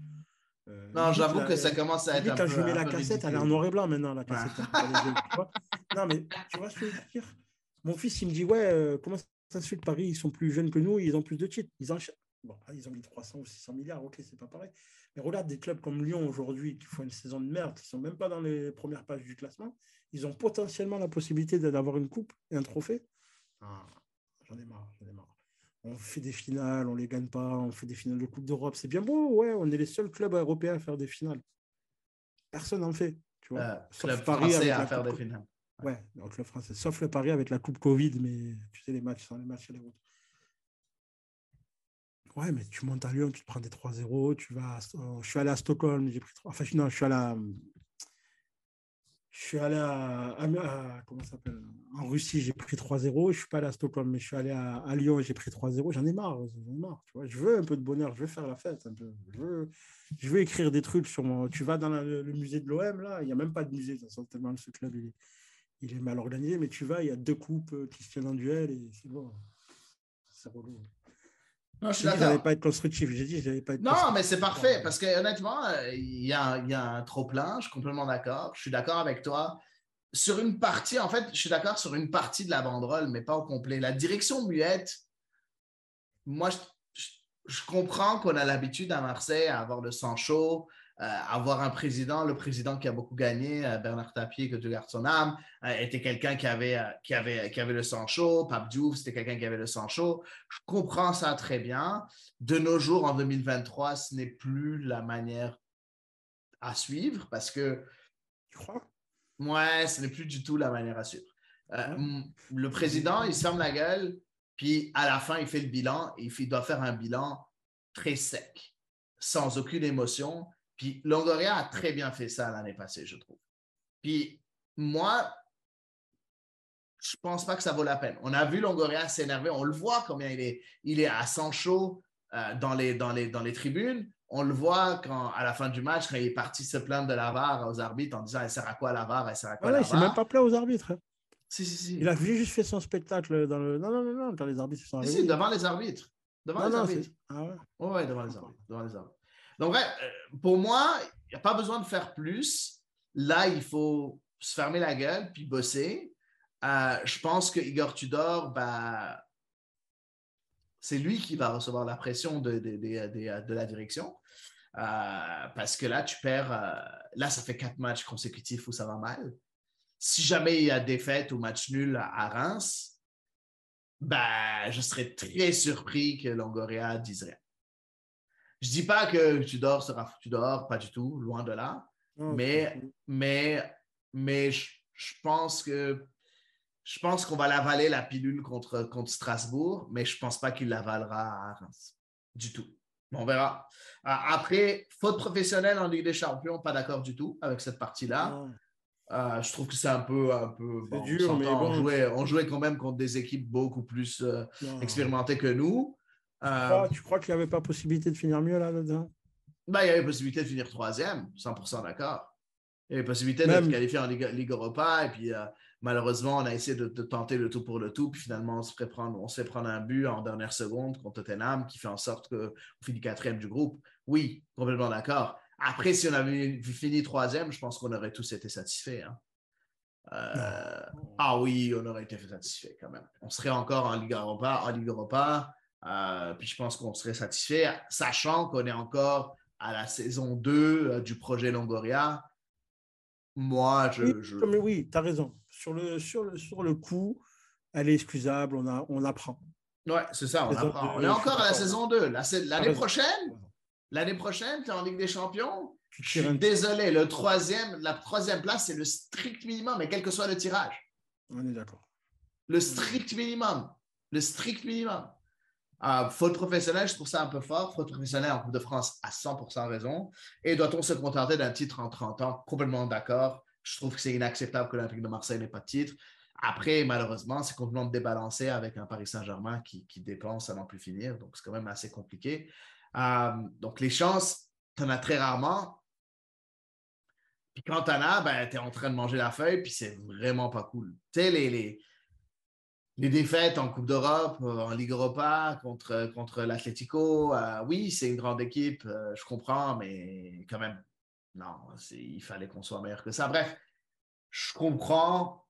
Euh, non, j'avoue que ça commence à être.
un quand je mets la cassette, elle est en noir et blanc maintenant, la cassette. non, mais tu vois ce que je veux dire? Mon fils, il me dit Ouais, euh, comment ça se fait que Paris, ils sont plus jeunes que nous, ils ont plus de titres. Ils, en... bon, ils ont mis 300 ou 600 milliards, ok, c'est pas pareil. Mais regarde des clubs comme Lyon aujourd'hui qui font une saison de merde, qui ne sont même pas dans les premières pages du classement. Ils ont potentiellement la possibilité d'avoir une coupe et un trophée. Ah, j'en ai marre, j'en ai marre. On fait des finales, on ne les gagne pas, on fait des finales de Coupe d'Europe. C'est bien beau, ouais, on est les seuls clubs européens à faire des finales. Personne n'en fait. Tu vois,
euh, sauf Paris à faire des finales.
Ouais, donc le français. Sauf le Paris avec la Coupe Covid, mais tu sais, les matchs sans les matchs et les autres. Ouais, mais tu montes à Lyon, tu te prends des 3-0, tu vas. Je suis allé à Stockholm, j'ai pris 3. Enfin, non, je suis allé à. je suis allé à, comment s'appelle en Russie, j'ai pris 3-0. Je suis pas allé à Stockholm, mais je suis allé à, Lyon, j'ai pris 3-0. J'en ai marre, j'en ai marre. Tu vois, je veux un peu de bonheur, je veux faire la fête un peu. Je veux, je veux écrire des trucs sur mon. Tu vas dans le, musée de l'OM là, il n'y a même pas de musée, ça tellement ce club il est, il est mal organisé, mais tu vas, il y a deux coupes euh, qui se tiennent en duel et c'est bon. C'est relou. Non, je suis d'accord. pas être constructif. J'ai dit, j'allais pas être.
Non, mais c'est parfait parce que honnêtement, il y a, y a un trop plein. Je suis complètement d'accord. Je suis d'accord avec toi. Sur une partie, en fait, je suis d'accord sur une partie de la banderole, mais pas au complet. La direction muette, moi, je, je comprends qu'on a l'habitude à Marseille à avoir le sang chaud, avoir un président, le président qui a beaucoup gagné, euh, Bernard Tapie, que Dieu garde son âme, euh, était quelqu'un qui avait, qui, avait, qui avait le sang chaud. Pape Diouf, c'était quelqu'un qui avait le sang chaud. Je comprends ça très bien. De nos jours, en 2023, ce n'est plus la manière à suivre parce que.
Tu crois?
Ouais, ce n'est plus du tout la manière à suivre. le président, il ferme la gueule, puis à la fin, il fait le bilan et il doit faire un bilan très sec, sans aucune émotion puis Longoria a très bien fait ça l'année passée, je trouve. Puis moi, je pense pas que ça vaut la peine. On a vu Longoria s'énerver, on le voit combien il est, il est à sang chaud euh, dans, les, dans, les, dans les tribunes. On le voit quand, à la fin du match, quand il est parti se plaindre de la VAR aux arbitres en disant Elle sert à quoi la VAR? Elle sert à quoi
la VAR Il s'est même pas plaint aux arbitres. Hein.
Si, si, si.
Il a juste fait son spectacle dans le. Non, non, non, non, quand les arbitres sont
arrivés. Si, devant les arbitres. Devant les arbitres. Ah ouais. ouais, devant les arbitres. Devant les arbitres. Donc, euh, pour moi, il n'y a pas besoin de faire plus. Là, il faut se fermer la gueule puis bosser. Euh, je pense que Igor Tudor, bah, c'est lui qui va recevoir la pression de, de, la direction. Euh, parce que là, tu perds. là, ça fait quatre matchs consécutifs où ça va mal. Si jamais il y a défaite ou match nul à Reims, bah, je serais très surpris que Longoria dise rien. Je dis pas que tu dors sera foutu dehors, pas du tout, loin de là. mais, mais, mais je, pense que je pense qu'on va l'avaler la pilule contre, contre Strasbourg, mais je pense pas qu'il l'avalera à Reims. Du tout. On verra. Après, faute professionnelle en Ligue des Champions, pas d'accord du tout avec cette partie-là. Euh, je trouve que c'est un peu, un peu
dur, mais
on, jouait, on jouait quand même contre des équipes beaucoup plus euh, expérimentées que nous.
Euh, tu crois, qu'il n'y avait pas possibilité de finir mieux là-dedans?
Ben, Il y avait possibilité de finir troisième, 100% d'accord. Il y avait possibilité de se qualifier en Ligue, Europa. Et puis, euh, malheureusement, on a essayé de, tenter le tout pour le tout. Puis finalement, on se, fait prendre, on se fait prendre un but en dernière seconde contre Tottenham qui fait en sorte qu'on finit quatrième du groupe. Oui, complètement d'accord. Après, si on avait fini troisième, je pense qu'on aurait tous été satisfaits. Hein. Euh, ah oui, on aurait été satisfaits quand même. On serait encore en Ligue Europa. En Ligue Europa euh, puis je pense qu'on serait satisfait, sachant qu'on est encore à la saison 2 euh, du projet Longoria. Moi, je.
Oui, je... oui tu as raison. Sur le, sur, le, sur le coup, elle est excusable, on, a, on apprend.
Ouais, c'est ça, on apprend. on est encore à la saison 2. L'année prochaine, l'année prochaine, tu es en Ligue des Champions. Je suis désolé, le troisième, la troisième place, c'est le strict minimum, mais quel que soit le tirage.
On est d'accord.
Le strict minimum. Le strict minimum. Euh, faute professionnelle, je trouve ça un peu fort. Faute professionnelle en Coupe de France à 100% raison. Et doit-on se contenter d'un titre en 30 ans? Complètement d'accord. Je trouve que c'est inacceptable que l'Olympique de Marseille n'ait pas de titre. Après, malheureusement, c'est complètement débalancé avec un Paris Saint-Germain qui, dépense à n'en plus finir. Donc, c'est quand même assez compliqué. Euh, donc, les chances, tu en as très rarement. Puis quand tu en as, ben, tu es en train de manger la feuille, puis c'est vraiment pas cool. Tu sais, les, les défaites en Coupe d'Europe, euh, en Ligue Europa contre, contre l'Atlético, euh, oui, c'est une grande équipe, euh, je comprends, mais quand même, non, il fallait qu'on soit meilleur que ça. Bref, je comprends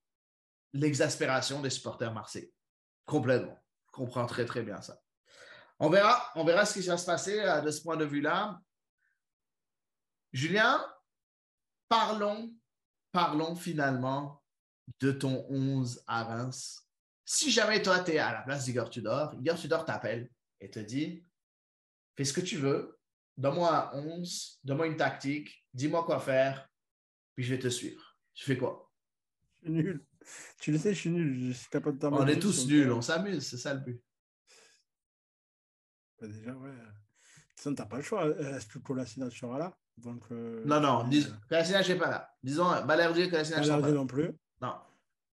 l'exaspération des supporters marseillais. Complètement. Je comprends très, très bien ça. On verra, on verra ce qui va se passer de ce point de vue-là. Julien, parlons, parlons finalement de ton 11 à Reims si jamais toi, tu es à la place d'Igor Tudor, Igor Tudor t'appelle et te dit Fais ce que tu veux, donne-moi 11, donne-moi une tactique, dis-moi quoi faire, puis je vais te suivre. Tu fais quoi?
Je suis nul. Tu le sais, je suis nul. Je suis capable de
On est tous nuls, on s'amuse, c'est ça le but.
Bah déjà, ouais. Tu n'as pas le choix. Est-ce que Colasina sera là? Donc, euh,
Non, non,
tu-
dis... N'est pas là. Disons, Balerdi et Kolasinac sont pas là.
non plus.
Non.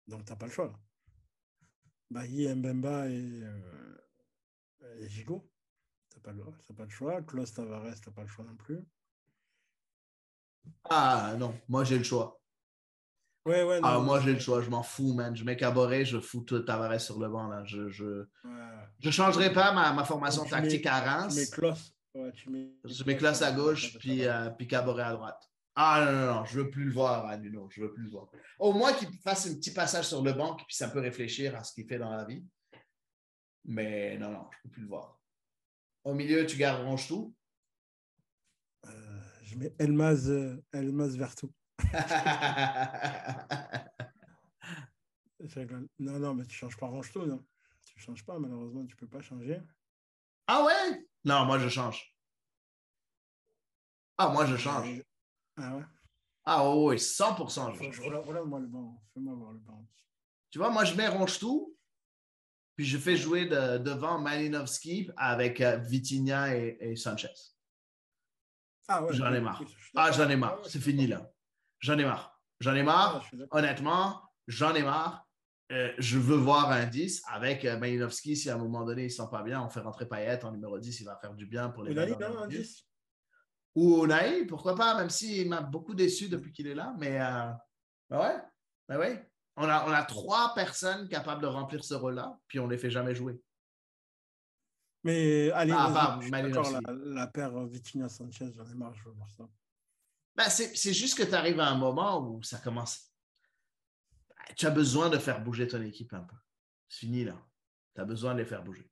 Donc, tu n'as pas le choix. là. Bailly, Mbemba et, euh, et Gigot. Tu n'as pas, le- t'as pas le choix. Klaus Tavares, tu n'as pas le choix non plus.
Ah non, moi j'ai le choix.
Ouais, ouais.
Ah,
non,
moi
mais-
j'ai le choix, je m'en fous, man. Je mets Caboret, je fous tout Tavares sur le banc. Là. Je, je,
Ouais.
je changerai pas ma, ma formation tactique
mets-
à
Tu
Reims.
mets Klaus. Ouais, tu mets,
Je mets Klaus à gauche, puis, euh, puis Caboret à droite. Ah non, non, non, je veux plus le voir, à Nuno. Je veux plus le voir. Au moins qu'il fasse un petit passage sur le banc, puis ça peut réfléchir à ce qu'il fait dans la vie. Mais non, non, je peux plus le voir. Au milieu, tu gardes Ronchetou.
Euh, je mets Elmaz, euh, Elmaz Vertou. Non, non, mais tu changes pas Rangetou, non. Tu changes pas, malheureusement, tu peux pas changer.
ah ouais? Non, moi je change. Ah, moi je change.
Ah ouais?
Ah oui, 100% je
Relève-moi le banc. Fais-moi voir le banc.
Tu vois, moi, je mets Ronchetou, puis je fais jouer de- devant Malinowski avec euh, Vitinha et, et Sanchez.
Ah ouais.
J'en ai marre. Ah, j'en ai marre.
Ah
C'est fini, là. J'en ai marre. J'en ai
Ah,
marre.
d'accord.
Honnêtement, j'en ai marre. Euh, je veux voir un 10 avec euh, Malinowski. Si à un moment donné, il ne sent pas bien, on fait rentrer Payet en numéro 10. Il va faire du bien pour les vingt dernières
non, un
minutes.
10
Ou Naï, pourquoi pas, même s'il m'a beaucoup déçu depuis qu'il est là. Mais euh, ben ouais, ben ouais. On a, on a trois personnes capables de remplir ce rôle-là, puis on ne les fait jamais jouer.
Mais allez,
Ah, bah,
la, la paire Vitinha Sanchez, j'en ai marre, je veux voir ça.
Ben, c'est c'est juste que tu arrives à un moment où ça commence. Tu as besoin de faire bouger ton équipe un peu. C'est fini là. Tu as besoin de les faire bouger.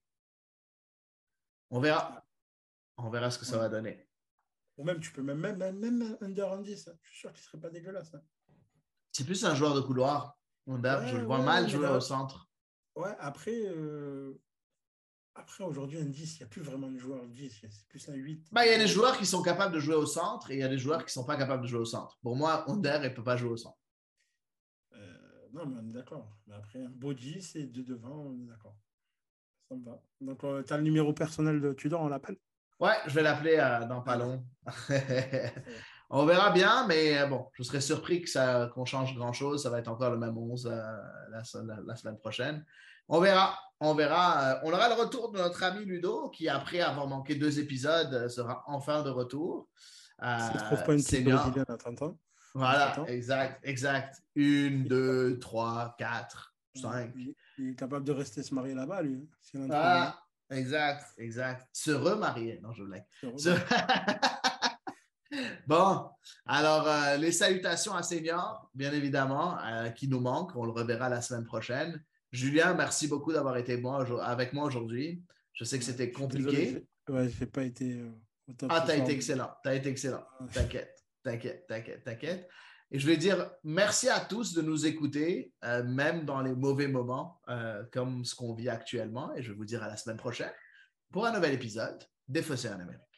On verra. On verra ce que ça va donner.
Ou même, tu peux même, même, même, même under 10. hein. Je suis sûr qu'il serait pas dégueulasse. hein.
C'est plus un joueur de couloir. Under, je
Ouais,
le vois
ouais,
mal jouer
là-
au centre.
Ouais, après, euh, après aujourd'hui, un 10, il n'y a plus vraiment de joueur 10, c'est plus un 8.
Ben, il y a des joueurs qui sont capables de jouer au centre et il y a des joueurs qui ne sont pas capables de jouer au centre. Pour moi, Under, il ne peut pas jouer au centre.
Euh, non, mais on est d'accord. Mais après, un beau 10 et deux devant, on est d'accord. Ça me va. Donc, tu as le numéro personnel de Tudor, on l'appelle?
Ouais, je vais l'appeler euh, dans pas long. On verra bien, mais euh, bon, je serais surpris que ça, qu'on change grand-chose. Ça va être encore le même 11 euh, la, la- la semaine prochaine. On verra. On verra. Euh, on aura le retour de notre ami Ludo, qui, après avoir manqué deux épisodes, sera enfin de retour. Euh,
trouve pas une.
Voilà, exact, exact. Une, deux, trois, quatre, cinq.
Il, il est capable de rester se marier là-bas, lui. hein,
Ah, exact, exact. Se remarier. Non, je blague. Se- bon, alors euh, les salutations à Senior, bien évidemment, euh, qui nous manquent. On le reverra la semaine prochaine. Julien, merci beaucoup d'avoir été aujourd- avec moi aujourd'hui. Je sais que c'était
Je
compliqué.
j'ai- Ouais, j'ai pas été euh, au top.
Ah, t'as été excellent. T'as été excellent.
Ah.
T'inquiète, t'inquiète, t'inquiète, t'inquiète. Et je vais dire merci à tous de nous écouter, euh, même dans les mauvais moments, euh, comme ce qu'on vit actuellement. Et je vais vous dire à la semaine prochaine pour un nouvel épisode des Fossés en Amérique.